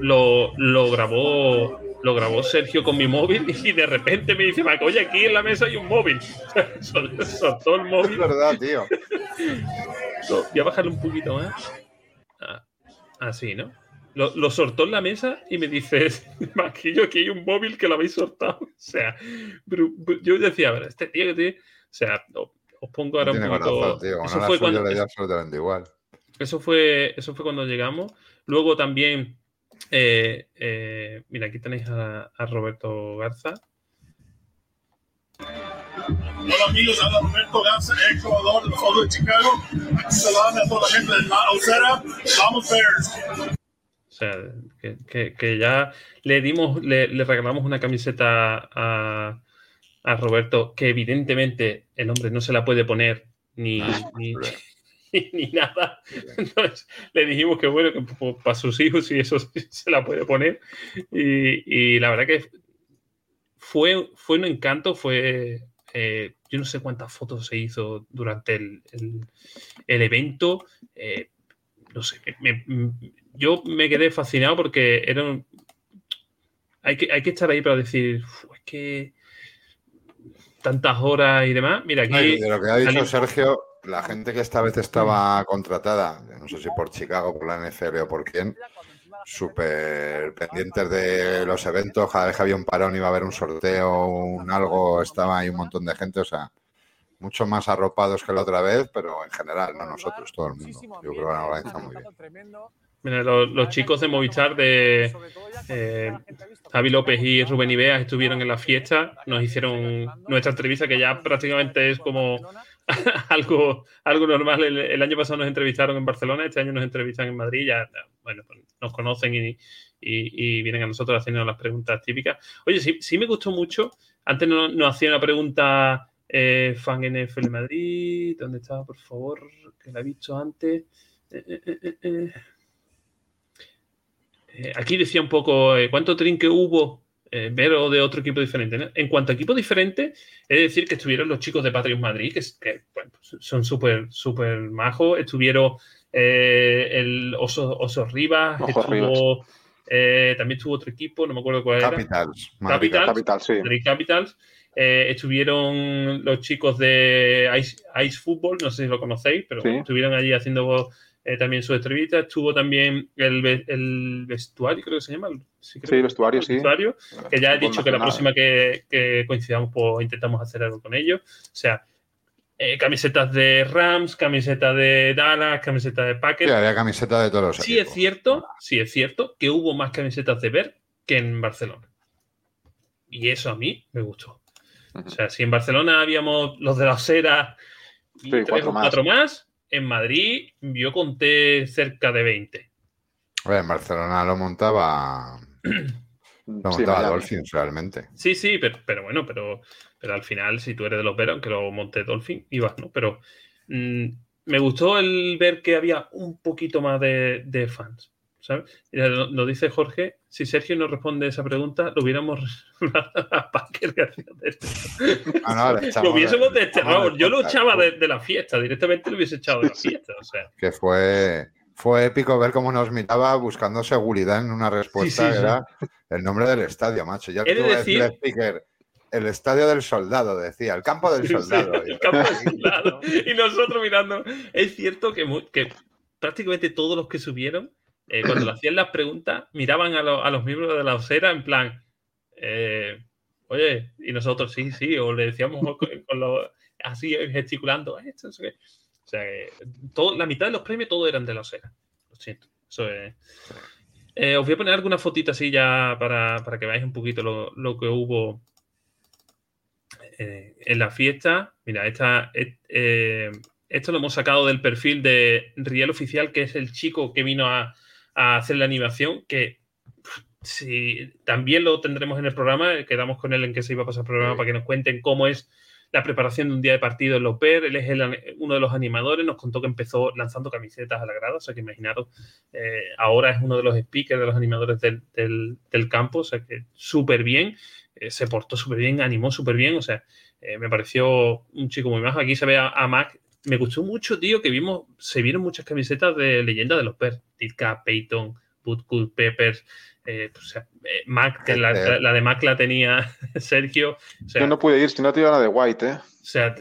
lo, lo grabó lo grabó Sergio con mi móvil y de repente me dice, Mac, oye, aquí en la mesa hay un móvil. Sol- Soltó el Es móvil. verdad, tío. Lo- voy a bajarle un poquito más. Ah, así, ¿no? Lo, lo soltó en la mesa y me dice, Maquillo, aquí hay un móvil que lo habéis soltado. O sea, yo decía, a ver, este tío que tiene... O sea, os pongo ahora No un poquito... corazón, tío. Eso fue cuando, le absolutamente igual. eso fue, eso fue cuando llegamos. Luego también, eh, eh, mira, aquí tenéis a, a Roberto Garza. Hola amigos, habla Roberto Garza, ex jugador de los Osos de Chicago. Aquí saludando a toda la gente de la Osera. Vamos Bears. O sea, que, que- que ya le dimos, le, le regalamos una camiseta a, a Roberto, que evidentemente el hombre no se la puede poner ni, ni, ni nada. Entonces le dijimos que bueno, que para sus hijos y eso sí se la puede poner. Y, y la verdad que fue, fue un encanto, fue. Eh, yo no sé cuántas fotos se hizo durante el, el- el evento. eh, no sé, me- me- yo me quedé fascinado porque era un- hay, que, hay que estar ahí para decir, "Uf, es que tantas horas y demás. Mira, aquí. de lo que ha dicho Sergio, la gente que esta vez estaba contratada, no sé si por Chicago, por la NFL o por quién, súper pendientes de los eventos. Cada vez que había un parón iba a haber un sorteo, un algo, estaba ahí un montón de gente, o sea, mucho más arropados que la otra vez, pero en general, no nosotros, todo el mundo. Yo creo que lo han organizado muy bien. Mira, los, los chicos de Movistar de eh, Javi López y Rubén Ibeas estuvieron en la fiesta, nos hicieron nuestra entrevista que ya prácticamente es como algo, algo normal. El, año pasado nos entrevistaron en Barcelona, este año nos entrevistan en Madrid, ya, bueno, pues nos conocen y, vienen a nosotros haciendo las preguntas típicas. Oye, sí, sí me gustó mucho. Antes nos, nos hacía una pregunta eh, fan NFL Madrid, ¿dónde estaba, por favor? Que la he visto antes. Eh, eh, eh, aquí decía un poco cuánto trinque hubo eh, ver o de otro equipo diferente. ¿no? En cuanto a equipo diferente, es decir que estuvieron los chicos de Patriot Madrid, que, es- que, bueno, pues, son súper súper majos. Estuvieron eh, el Oso, Oso Rivas, estuvo, eh, también estuvo otro equipo, no me acuerdo cuál era. Capitals. Madrid. Capitals. Capital, sí. Madrid Capitals. Eh, estuvieron los chicos de Ice, Ice Football, no sé si lo conocéis, pero Sí. estuvieron allí haciendo eh, también su entrevista. Estuvo también el, el vestuario, creo que se llama. Sí, creo Sí, vestuario, el sí. vestuario, que ya he dicho que la próxima que, que coincidamos, pues intentamos hacer algo con ellos. O sea, eh, camisetas de Rams, camisetas de Dallas, camisetas de Sí, Packers. había camiseta de todos los Sí es cierto, sí es cierto que hubo más camisetas de Ver que en Barcelona. Y eso a mí me gustó. O sea, si en Barcelona habíamos los de la Osera y Sí, tres cuatro o más. cuatro más, en Madrid yo conté cerca de 20. Oye, en Barcelona lo montaba, lo Sí, montaba Miami. Dolphins realmente. Sí, sí, pero, pero bueno, pero, pero al final, si tú eres de los Veros, que lo monté Dolphin, ibas, ¿no? Pero mm, me gustó el ver que había un poquito más de, de fans. ¿Sabes? Mira, lo, lo dice Jorge. Si Sergio no responde esa pregunta, lo hubiéramos a Packer García Tercero. Ah, no, le Lo hubiésemos de- desterrado. echamos Yo lo echaba de, de la fiesta, directamente lo hubiese echado de la fiesta. O sea, que fue, fue épico ver cómo nos miraba buscando seguridad en una respuesta Sí, sí, que sí. era el nombre del estadio, macho. Ya He de decir el speaker, el estadio del soldado, decía, el campo del Sí, soldado. el campo del soldado. Y nosotros mirando. Es cierto que prácticamente todos los que subieron, eh, cuando le hacían las preguntas, miraban a, lo- a los miembros de la osera en plan, eh, oye, y nosotros sí, sí, o le decíamos con, con lo- así gesticulando, "Eh, esto, no sé qué". O sea, que todo- la mitad de los premios todos eran de la osera. Lo siento. Eso es. Eh, os voy a poner alguna fotita así ya para, para que veáis un poquito lo, lo que hubo eh, en la fiesta. Mira, esta, eh, esto lo hemos sacado del perfil de Riel Oficial, que es el chico que vino a, a hacer la animación, que Sí, también lo tendremos en el programa. Quedamos con él en que se iba a pasar el programa para que nos cuenten cómo es la preparación de un día de partido en Loper. Él es el- uno de los animadores. Nos contó que empezó lanzando camisetas a la grada. O sea que imaginaros, eh, ahora es uno de los speakers, de los animadores del, del- del campo. O sea que súper bien. Eh, se portó súper bien, animó súper bien. O sea, eh, me pareció un chico muy majo. Aquí se ve a, a Mac. Me gustó mucho, tío, que vimos, se vieron muchas camisetas de leyenda de los Bears. Ditka, Peyton, Woodcool, Peppers. eh, o sea, eh, Mac, que la, la de Mac la tenía Sergio. O sea, Yo no pude ir si no te iba la de White, ¿eh? o sea,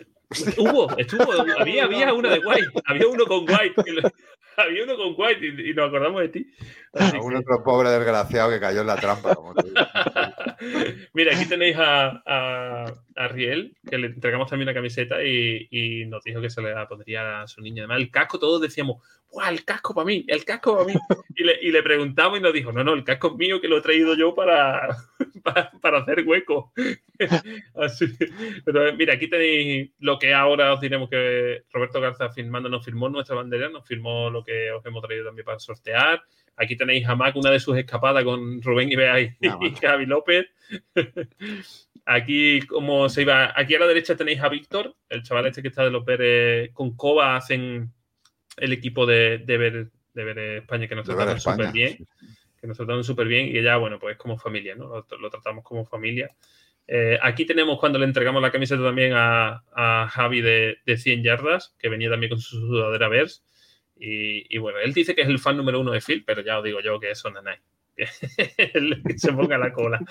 hubo, estuvo, había, había una de White, había uno con White, lo- había uno con White y, y nos acordamos de ti. Así que- otro pobre desgraciado que cayó en la trampa. como. Mira, aquí tenéis a, a, a Riel, que le entregamos también una camiseta y, y nos dijo que se la pondría a su niña. Además, el casco, todos decíamos, ¡guau, el casco para mí! ¡El casco para mí! Y le, y le preguntamos y nos dijo, no, no, el casco es mío que lo he traído yo para, para, para hacer hueco. Así. Pero eh, mira, aquí tenéis lo que ahora os diremos que Roberto Garza firmando nos firmó nuestra bandera, nos firmó lo que os hemos traído también para sortear. Aquí tenéis a Mac, una de sus escapadas con Rubén Ibea y, Ah, y Javi López. Aquí, como se iba, aquí a la derecha tenéis a Víctor, el chaval este que está de los Pérez con Coba, hacen el equipo de, de ver, de ver España que nos De trataron súper bien, sí, que nos trataron súper bien y ella, bueno, pues como familia, ¿no? Lo, lo tratamos como familia. Eh, aquí tenemos cuando le entregamos la camiseta también a, a Javi de, de 100 yardas, que venía también con su sudadera Bears. Y, bueno, él dice que es el fan número uno de Phil, pero ya os digo yo que eso no es que se ponga la cola.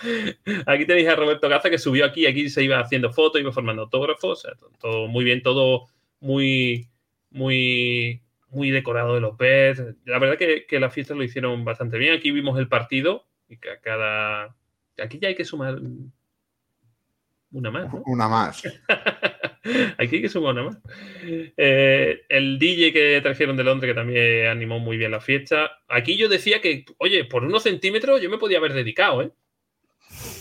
Aquí tenéis a Roberto Gaza que subió aquí, aquí se iba haciendo fotos, iba formando autógrafos, todo, muy bien, todo muy, muy, muy decorado de los Bears. La verdad que, que las fiestas lo hicieron bastante bien. Aquí vimos el partido y que a cada. Aquí ya hay que sumar una más, ¿no? Una más. Aquí hay que sumar una más. Eh, el DJ que trajeron de Londres, que también animó muy bien la fiesta. Aquí yo decía que, oye, por unos centímetros yo me podía haber dedicado, ¿eh?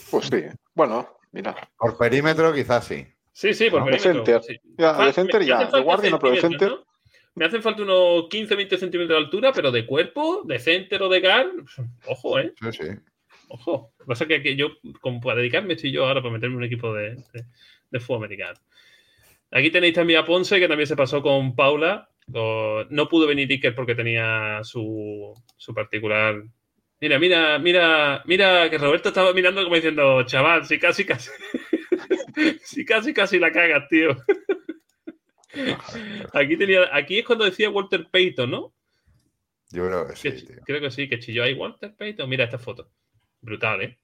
Pues sí. Bueno, mira. Por perímetro, quizás sí. Sí, sí, por No, de perímetro, center. sí. Ya, de center ya. hacen De falta guardia no, pero de centímetros, center. ¿no? Me hacen falta unos 15-20 centímetros de altura, pero de cuerpo, de center o de guard, ojo, ¿eh? Sí, sí. Ojo. Lo que pasa es que, que yo, como para dedicarme, estoy yo ahora para meterme en un equipo de, de, de fútbol americano. Aquí tenéis también a Ponce, que también se pasó con Paula. No pudo venir Iker porque tenía su, su particular. Mira, mira, mira, mira, que Roberto estaba mirando como diciendo, chaval, si casi, casi. si casi, casi la cagas, tío. aquí, tenía, aquí es cuando decía Walter Payton, ¿no? Yo creo que Que- sí, tío. creo que sí, que chilló ahí Walter Payton. Mira esta foto. Brutal, ¿eh?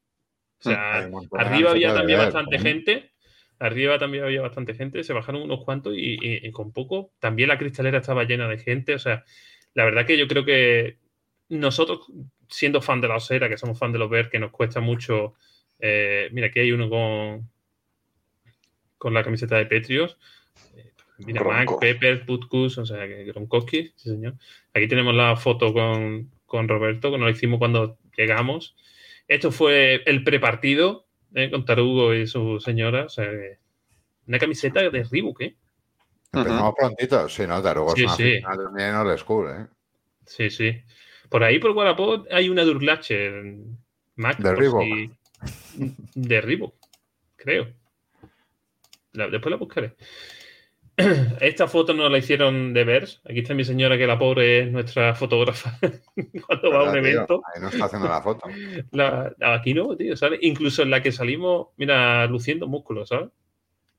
O Hay sea, arriba había también ver, bastante ¿no? gente. Arriba también había bastante gente. Se bajaron unos cuantos y, y- y con poco. También la cristalera estaba llena de gente. O sea, la verdad que yo creo que nosotros, siendo fan de la osera, que somos fan de los ver, que nos cuesta mucho. eh, mira, aquí hay uno con, con la camiseta de Petrios. Eh, Mira, Mac. Pepper, Putkus, o sea, que Gronkowski, sí, señor. Aquí tenemos la foto con, con Roberto, que nos la hicimos cuando llegamos. Esto fue el prepartido eh, con Tarugo y su señora. O sea, que una camiseta de Reebok, ¿eh? Empezamos prontito. Sí, no, Tarugo Sí, es una sí. final también old school, ¿eh? Sí, sí. Por ahí, por Wallapop, hay una Mac. De por Reebok. si- De Reebok, creo. La- después la buscaré. Esta foto nos la hicieron de Vers. Aquí está mi señora, que la pobre es nuestra fotógrafa cuando va a un evento. Ahí no está haciendo la foto. La, aquí no, tío, ¿sabes? Incluso en la que salimos, mira, luciendo músculos, ¿sabes?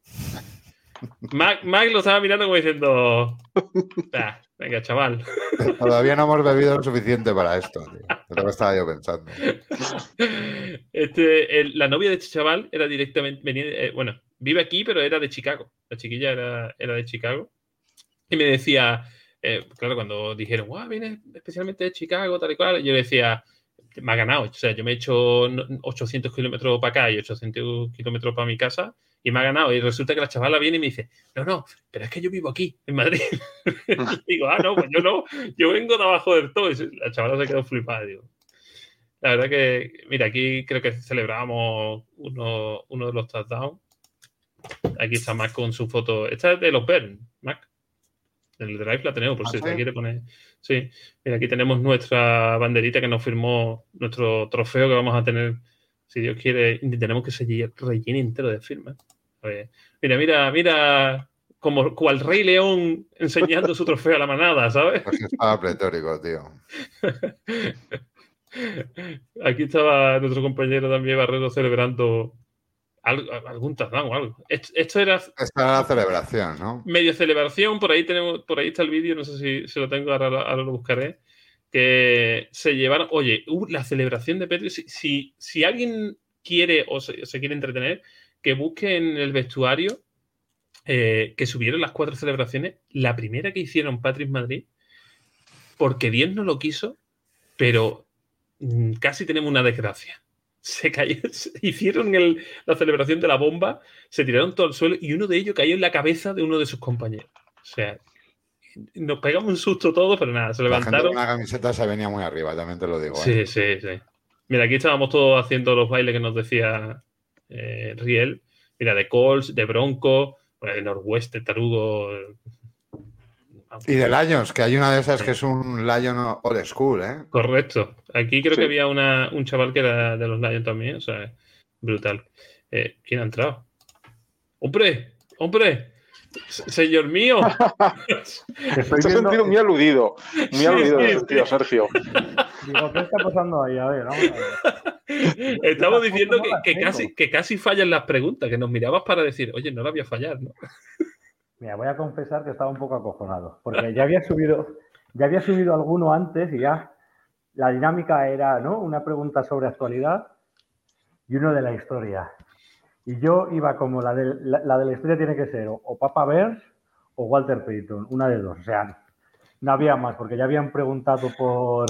Mac, Mac lo estaba mirando como diciendo, "Ah, venga, chaval. Todavía no hemos bebido lo suficiente para esto, tío. Es lo que estaba yo pensando. Este, el- la novia de este chaval era directamente, venía, eh, bueno, vive aquí, pero era de Chicago. La chiquilla era, era de Chicago. Y me decía, eh, claro, cuando dijeron, wow, viene especialmente de Chicago, tal y cual, yo le decía, me ha ganado. O sea, yo me he hecho no- 800 kilómetros para acá y 800 kilómetros para mi casa y me ha ganado. Y resulta que la chavala viene y me dice, no, no, pero es que yo vivo aquí, en Madrid. digo, ah, no, pues yo no, yo vengo de abajo del todo. Y la chavala se quedó flipada, digo. La verdad que, mira, aquí creo que celebrábamos uno, uno de los touchdowns. Aquí está Mac con su foto. Esta es de los Bern, Mac. En el drive la tenemos, por ¿Ah, si sí? se quiere poner. Sí, mira, aquí tenemos nuestra banderita que nos firmó nuestro trofeo que vamos a tener, si Dios quiere, intentaremos que se lle- rellene entero de firmas. Mira, mira, mira, como cual Rey León enseñando su trofeo a la manada, ¿sabes? Pues estaba pletórico, tío. Aquí estaba nuestro compañero también Barrero celebrando algo- algún touchdown o algo. Esto, esto era Esta era la celebración, ¿no? medio celebración, por ahí tenemos, por ahí está el vídeo, no sé si, si lo tengo, ahora, ahora lo buscaré. Que se llevaron, oye, uh, la celebración de Pedro, si, si, si alguien quiere o se, quiere entretener, que busque en el vestuario eh, que subieron las cuatro celebraciones. La primera que hicieron Patrick Madrid, porque Dios no lo quiso, pero mm, casi tenemos una desgracia. Se cayó, hicieron el- la celebración de la bomba, se tiraron todo al suelo y uno de ellos cayó en la cabeza de uno de sus compañeros. O sea, nos pegamos un susto todos, pero nada, se levantaron. la camiseta se venía muy arriba, también te lo digo. Sí, ¿eh? sí, sí. Mira, aquí estábamos todos haciendo los bailes que nos decía eh, Riel. Mira, de Colts, de Bronco, bueno, de Northwest, Tarugo. Y de Lions, que hay una de esas que es un Lion old school, ¿eh? Correcto. Aquí creo Sí. que había una- un chaval que era de los Lions también, o sea, brutal. Eh, ¿Quién ha entrado? ¡Hombre! ¡Hombre! Se- Señor mío. Estoy viendo- sentido muy aludido. Muy Sí, aludido, sí, sí. Sergio. Digo, ¿qué está pasando ahí? A ver, vamos a ver. Estamos diciendo que, casi, que casi fallan las preguntas, que nos mirabas para decir, oye, no la voy a fallar, ¿no? Mira, voy a confesar que estaba un poco acojonado, porque ya había subido, ya había subido alguno antes y ya la dinámica era, ¿no? Una pregunta sobre actualidad y uno de la historia. Y yo iba como la de la, la de la historia tiene que ser o, o Papa Bears o Walter Payton, una de dos. O sea, no había más, porque ya habían preguntado por,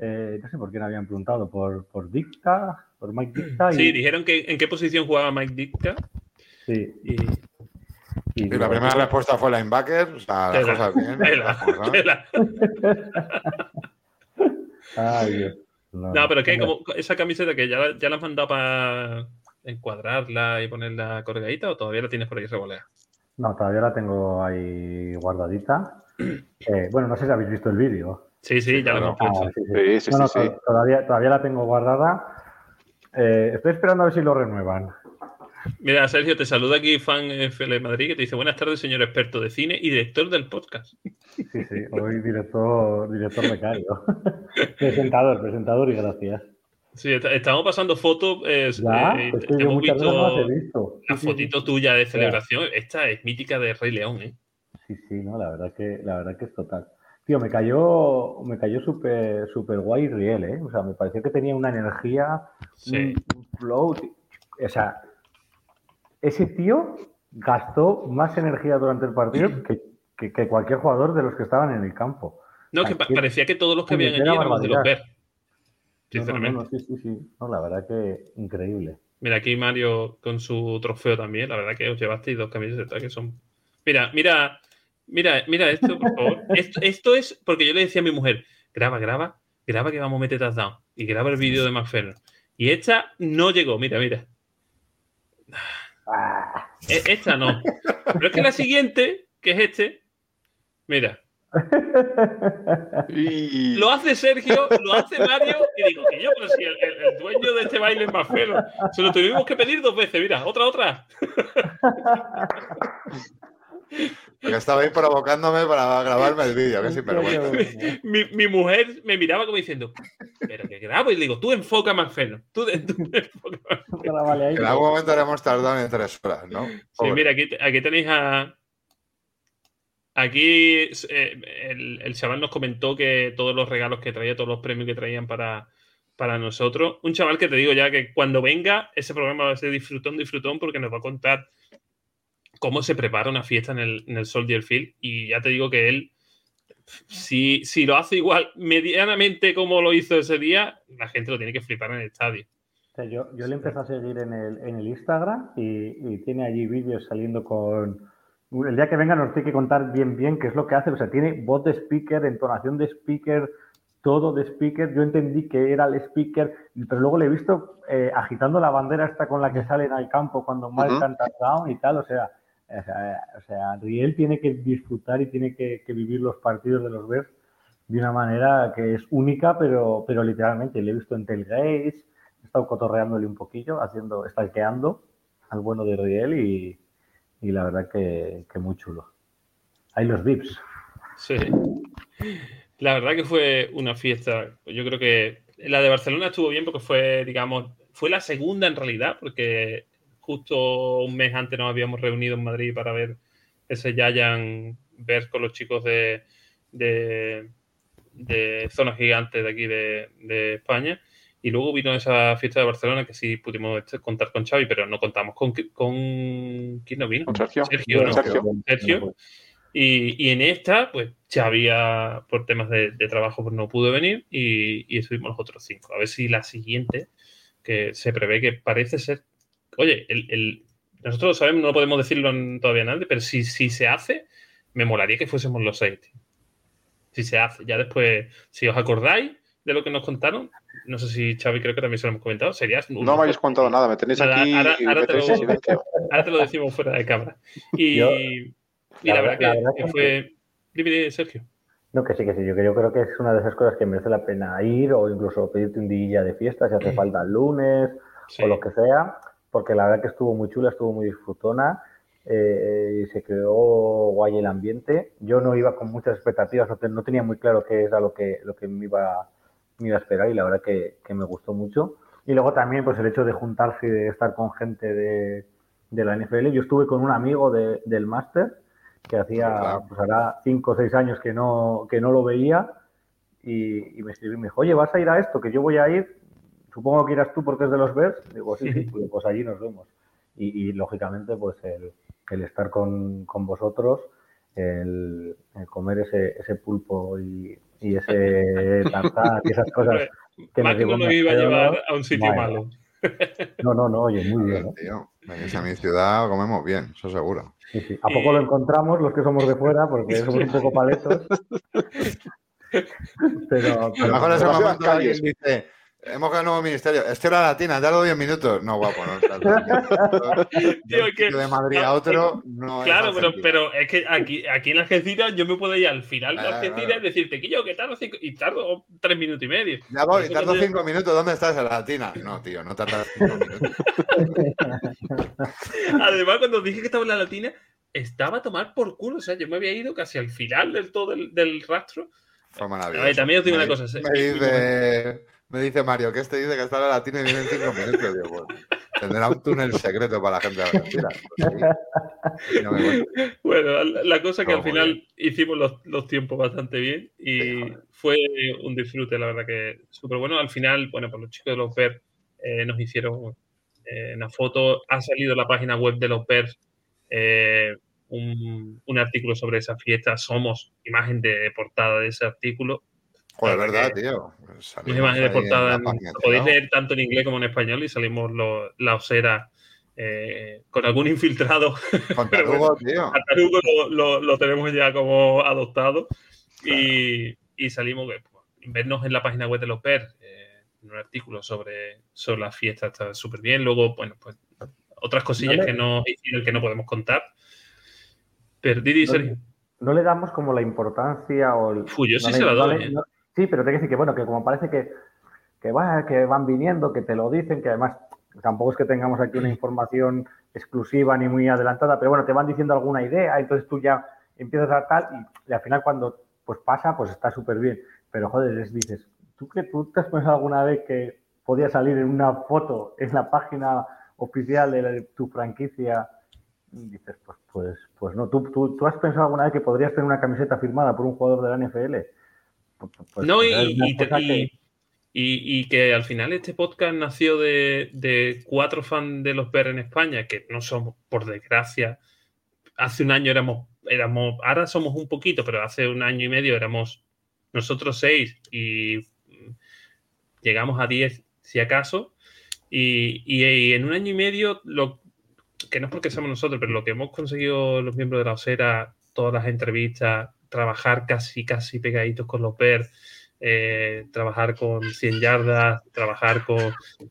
eh, no sé por quién habían preguntado, por, por Dicta, por Mike Dicta. Y, Sí, dijeron que en qué posición jugaba Mike Ditka. sí, Y y Y la primera respuesta fue linebacker, o sea, las cosas bien. tela, las cosas. tela. Ay, Dios. No, No, pero que hombre. como esa camiseta que ya, ya la has mandado para encuadrarla y ponerla colgadita o todavía la tienes por ahí revoleada. No, todavía la tengo ahí guardadita. Eh, bueno, no sé si habéis visto el vídeo. Sí, sí, ya lo claro. hemos puesto. Ah, sí, sí. Sí, sí, No, no, sí, sí. to- Todavía, todavía la tengo guardada. Eh, estoy esperando a ver si lo renuevan. Mira, Sergio, te saluda aquí fan FL Madrid que te dice buenas tardes, señor experto de cine y director del podcast. Sí, sí, hoy director, director becario. presentador, presentador y gracias. Sí, est- estamos pasando fotos. eh, Ya, eh, es que yo hemos no visto la Sí, fotito sí. tuya de celebración. Esta es mítica de Rey León, ¿eh? Sí, sí, no, la verdad que, la verdad que es total. Tío, me cayó, me cayó súper súper guay Riel, ¿eh? O sea, me pareció que tenía una energía, Sí. un, flow. O sea, ese tío gastó más energía durante el partido que, que- que cualquier jugador de los que estaban en el campo. No, que parecía que todos los que habían allí éramos de los ver. Sinceramente. no, no, sí, sí, sí. No, la verdad que increíble. Mira, aquí Mario con su trofeo también. La verdad que os llevasteis dos camisetas que son. Mira, mira, mira, mira esto, por favor. Esto, esto es porque yo le decía a mi mujer: graba, graba, graba que vamos a meter touchdown. Y graba el vídeo de McFerrin. Y esta no llegó, mira, mira. Ah, E- Esta no. Pero es que la siguiente, que es este, mira. Y... Lo hace Sergio, lo hace Mario, y digo que yo, pero si el, el- el dueño de este baile es más feo. Se lo tuvimos que pedir dos veces, mira, otra, otra. Porque estaba ahí provocándome para grabarme el vídeo, que sinvergüenza. Mi, mi mujer me miraba como diciendo, pero que grabo, y le digo, tú enfoca más feo. Tú, tú enfoca más feo. En algún momento haremos tardado en tres horas, ¿no? Sí, mira, aquí, aquí tenéis a. Aquí eh, el, el chaval nos comentó que todos los regalos que traía, todos los premios que traían para, para nosotros. Un chaval que te digo ya que cuando venga, ese programa va a ser disfrutón, disfrutón, porque nos va a contar cómo se prepara una fiesta en el, en el Soldier Field. Y ya te digo que él, si, si lo hace igual medianamente como lo hizo ese día, la gente lo tiene que flipar en el estadio. O sea, yo, yo le empecé a seguir en el, en el Instagram y, y tiene allí vídeos saliendo con... El día que venga nos tiene que contar bien bien qué es lo que hace. O sea, tiene voz de speaker, entonación de speaker, todo de speaker. Yo entendí que era el speaker, pero luego le he visto eh, agitando la bandera esta con la que salen al campo cuando marcan touchdown y tal. O sea, O sea, o sea, Riel tiene que disfrutar y tiene que, que vivir los partidos de los Bears de una manera que es única, pero, pero literalmente. Le he visto en Tailgates, he estado cotorreándole un poquillo, haciendo, stalkeando al bueno de Riel y, y la verdad que, que muy chulo. Hay los dips. Sí. La verdad que fue una fiesta. Yo creo que la de Barcelona estuvo bien porque fue, digamos, fue la segunda en realidad, porque justo un mes antes nos habíamos reunido en Madrid para ver ese Giant ver con los chicos de, de, de Zona de aquí de, de España. Y luego vino esa fiesta de Barcelona que sí pudimos este, contar con Xavi, pero no contamos con, con ¿quién no vino? Con Sergio. Sergio, ¿no? Sergio. Sergio. Y, y en esta, pues Xavi ah, por temas de, de trabajo pues, no pudo venir y, y estuvimos los otros cinco. A ver si la siguiente, que se prevé que parece ser. Oye, el, el- nosotros lo sabemos, no podemos decirlo todavía a nadie, pero si, si se hace, me molaría que fuésemos los seis. tío. Si se hace, ya después, si os acordáis de lo que nos contaron, no sé si Xavi creo que también se lo hemos comentado, sería. un- No me habéis contado nada, me tenéis Nada, aquí ahora- ahora te lo-. Ahora te decimos fuera de cámara. Y, Yo- y la, la verdad, la que, verdad que que- fue. Dime, dime, Sergio. No, que sí, que sí. Yo, que yo creo que es una de esas cosas que merece la pena ir o incluso pedirte un día de fiesta si hace falta el lunes Sí. o lo que sea, porque la verdad que estuvo muy chula, estuvo muy disfrutona eh, y se creó guay el ambiente. Yo no iba con muchas expectativas, no, te- no tenía muy claro qué era lo que, lo que me, iba, me iba a esperar y la verdad que, que me gustó mucho. Y luego también pues el hecho de juntarse y de estar con gente de, de la NFL. Yo estuve con un amigo de- del máster que hacía, pues hará cinco o seis años que no, que no lo veía y, y me escribió y me dijo, oye, ¿vas a ir a esto? Que yo voy a ir, supongo que irás tú porque es de los Bears. Digo, sí, sí, pues, pues allí nos vemos. Y, y, lógicamente, pues el, el estar con, con vosotros, el, el comer ese, ese pulpo y, y ese tartar y esas cosas que nos mi iba a llevar a un sitio malo. No, no, no, oye, muy bien. ¿eh? Tío, venís a mi ciudad, comemos bien, eso seguro. Sí, sí. ¿A poco lo encontramos los que somos de fuera? Porque somos un poco paletos. Pero, A lo mejor Pero- calles. alguien dice, hemos ganado un ministerio, estoy la latina, te lo 10 minutos. No, guapo, no. Tío, que- de Madrid a otro, no Claro, pero, pero es que aquí, aquí en Algeciras yo me puedo ir al final de Algeciras claro. y decirte que yo que tardo cinco, y tardo tres minutos y medio. Ya voy, Eso tardo 5 minutos, ¿dónde estás en la latina? No, tío, no tardas 5 minutos. Además, cuando dije que estaba en la latina, estaba a tomar por culo. O sea, yo me había ido casi al final del todo del, del rastro. Fue A maravilloso. ver, también os digo Me- una cosa. Me dice, me dice Mario que este dice que está en la latina y viene en 5 minutos. Digo, bueno, tendrá un túnel secreto para la gente de Argentina. Pues. No. Bueno, la, cosa que Todo al final bien. hicimos los, los tiempos bastante bien y Sí, fue un disfrute, la verdad que súper bueno. Al final, bueno, pues los chicos de los Bears eh, nos hicieron eh, una foto. Ha salido en la página web de los Bears eh, un, un artículo sobre esa fiesta. Somos imagen de portada de ese artículo. Joder, La verdad, que- tío. Una Salimos imagen de portada. en- página, podéis leer tanto en inglés como en español y salimos lo- la osera eh, con algún infiltrado Con Tarugo, tío. a Tarugo lo, lo- lo tenemos ya como adoptado y, y salimos, pues, vernos en la página web de los PER, eh, en un artículo sobre, sobre la fiesta está súper bien. Luego, bueno, pues otras cosillas No le- que no hicieron que no podemos contar. Pero Didi, No- Sergio, no le damos como la importancia o el- Fu, yo sí no se la no doy, le- ¿eh? no- sí, pero te decir que bueno, que como parece que, que, va, que van viniendo, que te lo dicen, que además tampoco es que tengamos aquí una información exclusiva ni muy adelantada, pero bueno, te van diciendo alguna idea, entonces tú ya empiezas a tal y, al final cuando pues pasa, pues está súper bien. Pero joder, les dices, ¿tú, que, ¿tú te has pensado alguna vez que podía salir en una foto en la página oficial de tu franquicia? Y dices, pues, pues, pues no. ¿Tú, tú, tú has pensado alguna vez que podrías tener una camiseta firmada por un jugador de la NFL? Pues, pues, no, y, y- que- y- y que al final este podcast nació de, de cuatro fans de los Bears en España, que no somos, por desgracia, hace un año éramos, éramos, ahora somos un poquito, pero hace un año y medio éramos nosotros seis y llegamos a diez si acaso. Y, y- y en un año y medio, lo que no es porque somos nosotros, pero lo que hemos conseguido los miembros de la OSERA, todas las entrevistas, trabajar casi, casi pegaditos con los Bears, eh, trabajar con 100 yardas, trabajar con,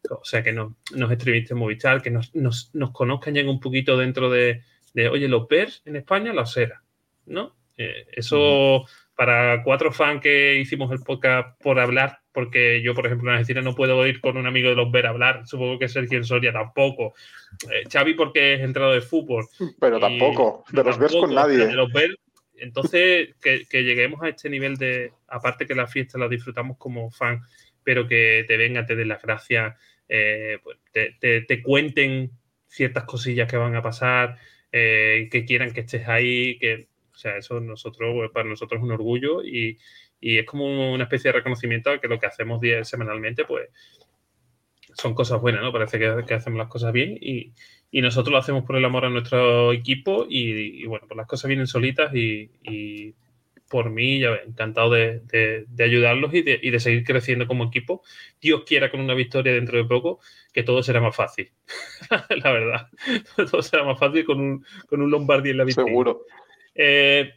o sea, que nos, nos extremistas en Movistar, que nos, nos, nos conozcan ya un poquito dentro de, de, oye, los Bears en España, la osera, ¿no? Eh, eso para cuatro fans que hicimos el podcast por hablar, porque yo, por ejemplo, en Argentina no puedo ir con un amigo de los Bears a hablar, supongo que Sergio Soria tampoco. Eh, Xavi porque es entrado de fútbol. Pero Y- tampoco, de los Bears con nadie. de los Bears, entonces, que, lleguemos a este nivel de, aparte que la fiesta la disfrutamos como fan, pero que te vengan, te den las gracias, eh, pues, te, te- te cuenten ciertas cosillas que van a pasar, eh, que quieran que estés ahí, que, o sea, eso nosotros, pues, para nosotros es un orgullo y, y es como una especie de reconocimiento a que lo que hacemos día, semanalmente, pues son cosas buenas, ¿no? Parece que hacemos las cosas bien y, y nosotros lo hacemos por el amor a nuestro equipo y, y, bueno, pues las cosas vienen solitas y, y por mí, ya encantado de, de- de ayudarlos y de, y de seguir creciendo como equipo. Dios quiera con una victoria dentro de poco, que todo será más fácil. la verdad, todo será más fácil con un, con un Lombardi en la victoria. Seguro. Eh,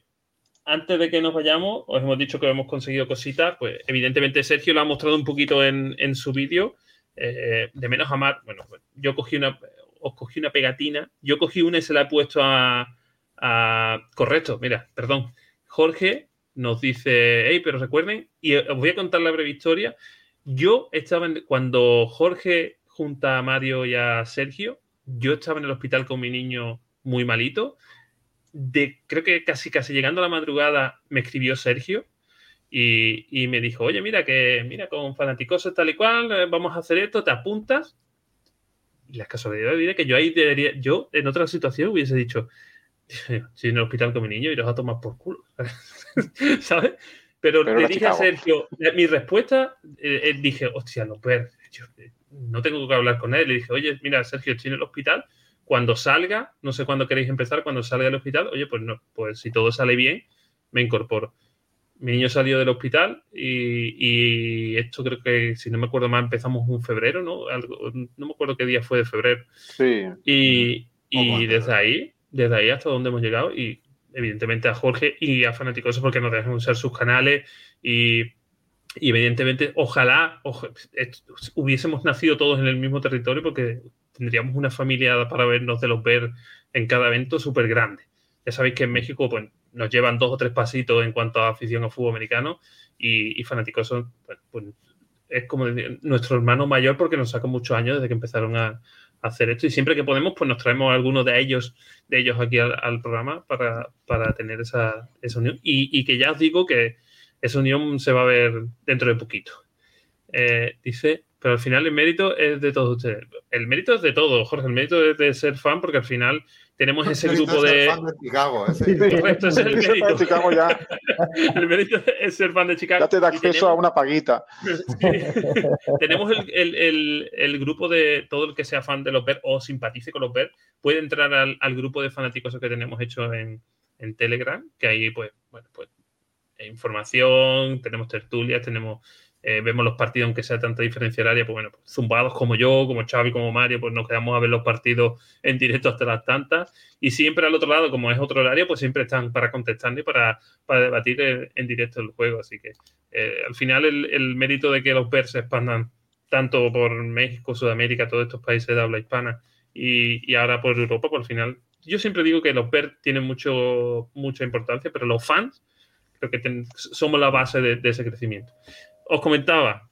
antes de que nos vayamos, os hemos dicho que hemos conseguido cositas. Pues evidentemente Sergio lo ha mostrado un poquito en, en su vídeo. eh, de menos a más. Bueno, yo cogí una, os cogí una pegatina. Yo cogí una y se la he puesto a. correcto, mira, perdón. Jorge nos dice, hey, pero recuerden, y os voy a contar la breve historia. Yo estaba en- cuando Jorge junta a Mario y a Sergio, yo estaba en el hospital con mi niño muy malito de creo que casi casi llegando a la madrugada me escribió Sergio y, y me dijo, oye, mira que mira con fanáticos tal y cual, eh, vamos a hacer esto, te apuntas. Y la casualidad diré que yo ahí debería, yo en otra situación hubiese dicho, estoy en el hospital con mi niño y los a tomar por culo. ¿Sabes? Pero, Pero le dije a. Sergio, mi respuesta, eh, eh, dije, hostia, lo ver, yo, eh, no tengo que hablar con él. Le dije, oye, mira, Sergio, estoy en el hospital. Cuando salga, no sé cuándo queréis empezar, cuando salga del hospital, oye, pues no, pues si todo sale bien, me incorporo. Mi niño salió del hospital y, y esto creo que, si no me acuerdo mal, empezamos en febrero, ¿no? Algo- no me acuerdo qué día fue de febrero. Sí. Y, y desde ahí, desde ahí hasta donde hemos llegado, y evidentemente a Jorge y a Fanáticos porque nos dejan usar sus canales y, y evidentemente ojalá hubiésemos nacido todos en el mismo territorio porque tendríamos una familia para vernos de los ver en cada evento súper grande. Ya sabéis que en México pues, nos llevan dos o tres pasitos en cuanto a afición al fútbol americano y, y pues, es como nuestro hermano mayor porque nos saca muchos años desde que empezaron a, a hacer esto. Y siempre que podemos pues nos traemos a algunos de ellos de ellos aquí al, al programa para, para tener esa, esa unión. Y, y que ya os digo que esa unión se va a ver dentro de poquito. Eh, dice pero al final el mérito es de todos ustedes el mérito es de todos Jorge el mérito es de ser fan porque al final tenemos ese grupo Ser de fan de Chicago, ese. correcto ese es el Ese fan de mérito Chicago ya, el mérito es ser fan de Chicago ya te da acceso tenemos- a una paguita. tenemos el, el- el- el grupo de todo el que sea fan de los Bears o simpatice con los Bears, puede entrar al, al grupo de fanáticos que tenemos hecho en, en Telegram, que ahí pues, bueno, pues información, tenemos tertulias, tenemos eh, vemos los partidos, aunque sea tanta diferencia horaria, pues bueno, pues, zumbados como yo, como Xavi, como Mario, pues nos quedamos a ver los partidos en directo hasta las tantas. Y siempre al otro lado, como es otro horario, pues siempre están para contestar y para, para debatir en, directo el juego. Así que eh, al final el, el mérito de que los Bears se expandan tanto por México, Sudamérica, todos estos países de habla hispana y, y ahora por Europa, por al final, yo siempre digo que los Bears tienen mucho, mucha importancia, pero los fans creo que ten- somos la base de ese crecimiento. Os comentaba,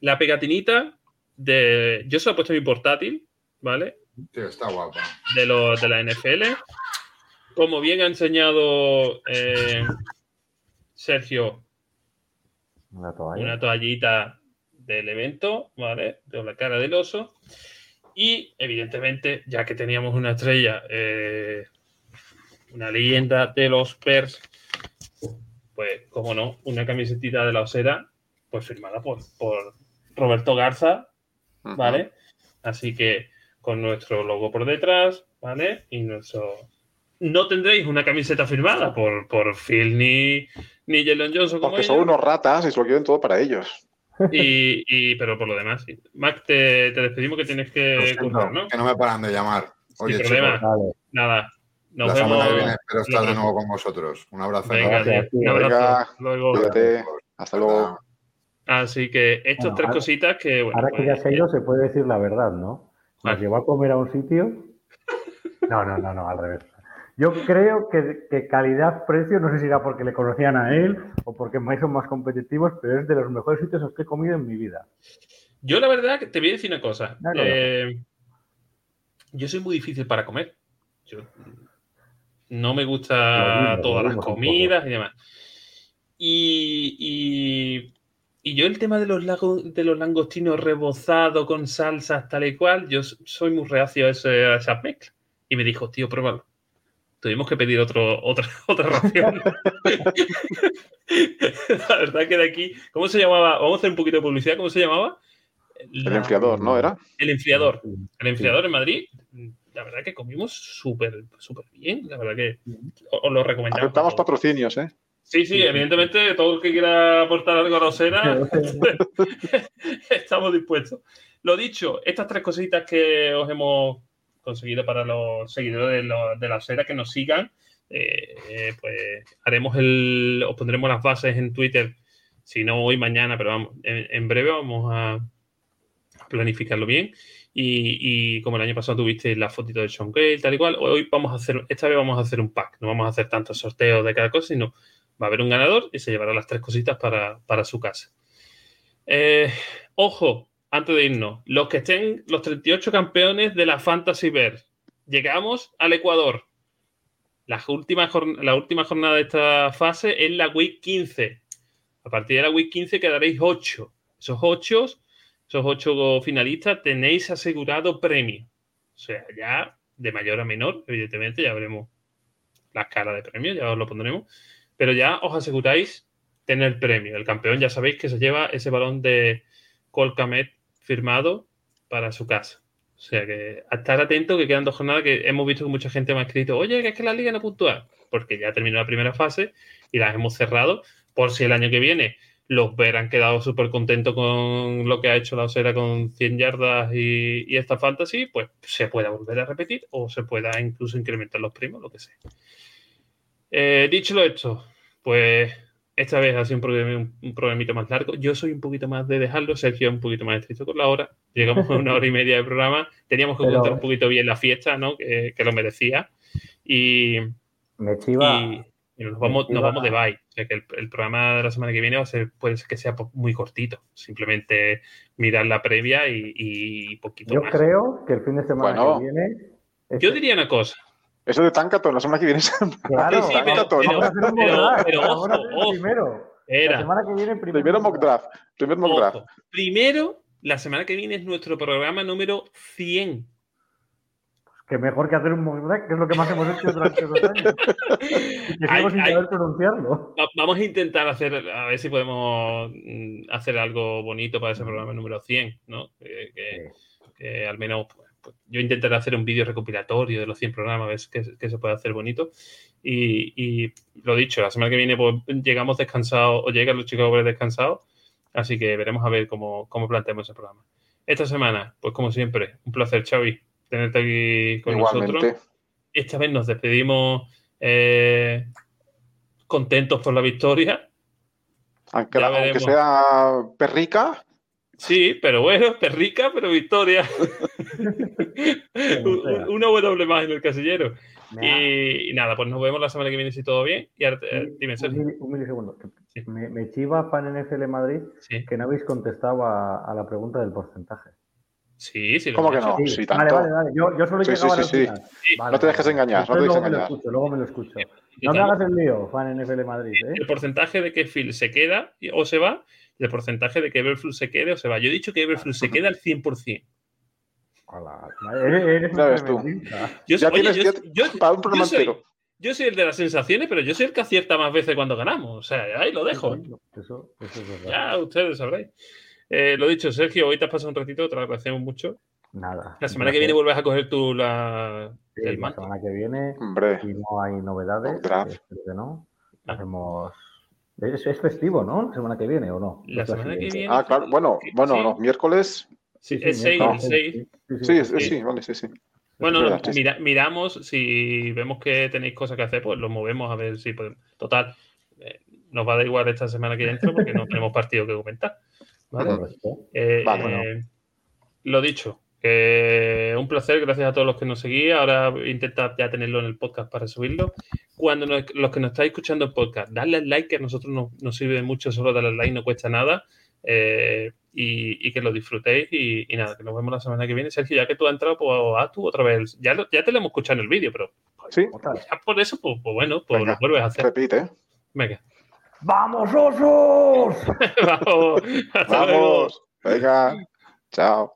la pegatinita de... Yo se la he puesto en mi portátil, ¿vale? Tío, está guapa. de, los de la NFL. Como bien ha enseñado eh, Sergio, Una toalla. una toallita del evento, ¿vale? De la cara del oso. Y evidentemente, ya que teníamos una estrella, eh, una leyenda de los Pers, pues, como no, una camisetita de la osera, pues firmada por, por Roberto Garza, ¿vale? Así que con nuestro logo por detrás, ¿vale? Y nuestro... No tendréis una camiseta firmada por, por Phil ni, ni Jalen Johnson como Porque son ellos. unos ratas y se lo quieren todo para ellos. Y, y- pero por lo demás, sí. Mac, te, te despedimos que tienes que siento, currar, ¿no? Que no me paran de llamar. Oye, Sin problema. chicos. Nada. Nos la vemos. que viene espero estar de nuevo con vosotros. Un abrazo. Venga, un abrazo. Venga, Hasta Luego. Hasta luego. Así que estas Bueno, tres ahora- cositas que, bueno, Ahora que ya pues, se ha ido, se puede decir la verdad, ¿no? Nos Vale. llevó a comer a un sitio. No, no, no, no, al revés. Yo creo que, que calidad-precio, no sé si era porque le conocían a él o porque me son más competitivos, pero es de los mejores sitios en los que he comido en mi vida. Yo la verdad te voy a decir una cosa. Ya Eh, yo soy muy difícil para comer. Yo no me gusta todas las comidas y demás. Y, y- y yo el tema de los, lago- de los langostinos rebozados con salsas tal y cual, yo soy muy reacio a, ese- a esas mezclas. Y me dijo, tío, pruébalo. Tuvimos que pedir otro, otra, otra ración. La verdad que de aquí, ¿cómo se llamaba? Vamos a hacer un poquito de publicidad, ¿cómo se llamaba? El enfriador, ¿no? Era. el enfriador. El enfriador en Madrid, la verdad que comimos súper, súper bien. La verdad que os os lo recomendamos. Aceptamos patrocinios, ¿eh? Sí, sí, evidentemente todo el que quiera aportar algo a la osera, estamos dispuestos. Lo dicho, estas tres cositas que os hemos conseguido para los seguidores de, lo- de la osera que nos sigan, eh, eh, pues haremos el, os pondremos las bases en Twitter, si no hoy, mañana, pero vamos, en, en breve vamos a planificarlo bien. Y, y como el año pasado tuviste la fotito de Sean Gale, tal y cual, hoy vamos a hacer, esta vez vamos a hacer un pack, no vamos a hacer tantos sorteos de cada cosa, sino va a haber un ganador y se llevará las tres cositas para, para su casa. Eh, ojo, antes de irnos, los que estén, los 38 campeones de la Fantasy Bear, llegamos al Ecuador. La última, la última jornada de esta fase es la Week 15. A partir de la Week 15 quedaréis 8. Esos 8, esos 8 finalistas tenéis asegurado premio. O sea, ya de mayor a menor, evidentemente, ya veremos la escala de premio, ya os lo pondremos. Pero ya os aseguráis tener premio. El campeón ya sabéis que se lleva ese balón de Colcamet firmado para su casa. O sea que a estar atento que quedan dos jornadas que hemos visto que mucha gente me ha escrito, oye, que es que la liga no puntúa, porque ya terminó la primera fase y las hemos cerrado por si el año que viene los Ver han quedado súper contentos con lo que ha hecho la Osera con 100 yardas y, y esta fantasy, pues se pueda volver a repetir o se pueda incluso incrementar los primos, lo que sea. Eh, dicho lo esto, pues esta vez ha sido un, problem- un, un programito más largo. Yo soy un poquito más de dejarlo, Sergio es un poquito más estricto con la hora. Llegamos a una hora y media de programa. Teníamos que Pero- contar un poquito bien la fiesta, ¿no? Que, que lo merecía. Y, Me chiva. y- y nos, vamos, me nos chiva- vamos de bye. O sea que el, el programa de la semana que viene va a ser, puede ser que sea po- muy cortito. Simplemente mirar la previa y, y poquito Yo más. creo que el fin de semana Bueno. que viene. Yo diría una cosa. Eso de Tankaton, la semana que viene. Claro, Sí, sí, pero- pero- pero- pero ojo, ojo. primero. La Era, semana que viene, primero. Primero mock draft. Primer mock draft. Primero, la semana que viene es nuestro programa número 100. Que mejor que hacer un mock draft, que es lo que más hemos hecho durante dos años. Y que Hay- sigo sin hay- saber pronunciarlo. Va- Vamos a intentar hacer, a ver si podemos mm, hacer algo bonito para ese programa número 100, ¿no? Que, que- que al menos pues, pues, yo intentaré hacer un vídeo recopilatorio de los 100 programas, a ver qué, qué se puede hacer bonito. Y, y lo dicho, la semana que viene pues, llegamos descansados o llegan los chicos descansados, así que veremos a ver cómo, cómo planteamos ese programa. Esta semana, pues como siempre, un placer, Xavi, tenerte aquí con Igualmente. nosotros. Esta vez nos despedimos eh, contentos por la victoria. Aunque, aunque sea perrica, Sí, pero bueno, perrica, pero victoria. Un- un- Una W más en el casillero. Y, y nada, pues nos vemos la semana que viene si todo bien. Y ahora, un- dime, un, Sergio. mili- un milisegundo. Sí. Me, me chiva fan NFL Madrid Sí, que no habéis contestado a, a la pregunta del porcentaje. sí, sí. lo ¿Cómo que no? Sí, vale, tanto. vale, vale. Yo, yo solo Sí, sí, sí, sí. final. Sí, Vale, no te dejes engañar, no te dejes luego me lo escucho, luego me lo escucho. No me hagas el lío, fan NFL Madrid, ¿eh? El porcentaje de que Phil se queda o se va el porcentaje de que Everflux se quede o se va. Yo he dicho que Everflux se queda al 100%. Hola, eres, eres ves tú. Yo, ya oye, tienes yo- ya- yo- para un programa yo soy- entero. yo soy el de las sensaciones, pero yo soy el que acierta más veces cuando ganamos. O sea, ahí lo dejo. Eso, eso es verdad. Ya ustedes sabréis. Eh, lo dicho, Sergio, hoy te has pasado un ratito, te lo agradecemos mucho. Nada. La semana que viene vuelves a coger tú la, Sí, el la semana que viene, Hombre, si no hay novedades, no, Ah. hacemos... Es, es festivo, ¿no? La semana que viene, ¿o no? La semana que viene. ah, claro. Bueno, bueno, Sí. los miércoles. Sí, es 6, miércoles, el 6. sí, sí, Sí, sí. vale, sí, sí. Bueno, no, mira- miramos si vemos que tenéis cosas que hacer, pues lo movemos a ver si podemos. Total, eh, nos va a dar igual esta semana que entra porque no tenemos partido que comentar. ¿vale? Eh, eh, lo dicho, Eh, un placer, gracias a todos los que nos seguís. Ahora intenta ya tenerlo en el podcast para subirlo. Cuando nos- los que nos estáis escuchando el podcast, dadle al like, que a nosotros nos, nos sirve mucho, solo darle al like, no cuesta nada. Eh, y, y que lo disfrutéis. Y, y nada, que nos vemos la semana que viene. Sergio, ya que tú has entrado, pues haz tú otra vez. Ya, lo- ya te lo hemos escuchado en el vídeo, pero Sí, ya por eso, pues, pues bueno, pues Venga, lo vuelves a hacer. repite. Venga. ¡Vamos, osos! Vamos. Luego. Vamos. Venga. Chao.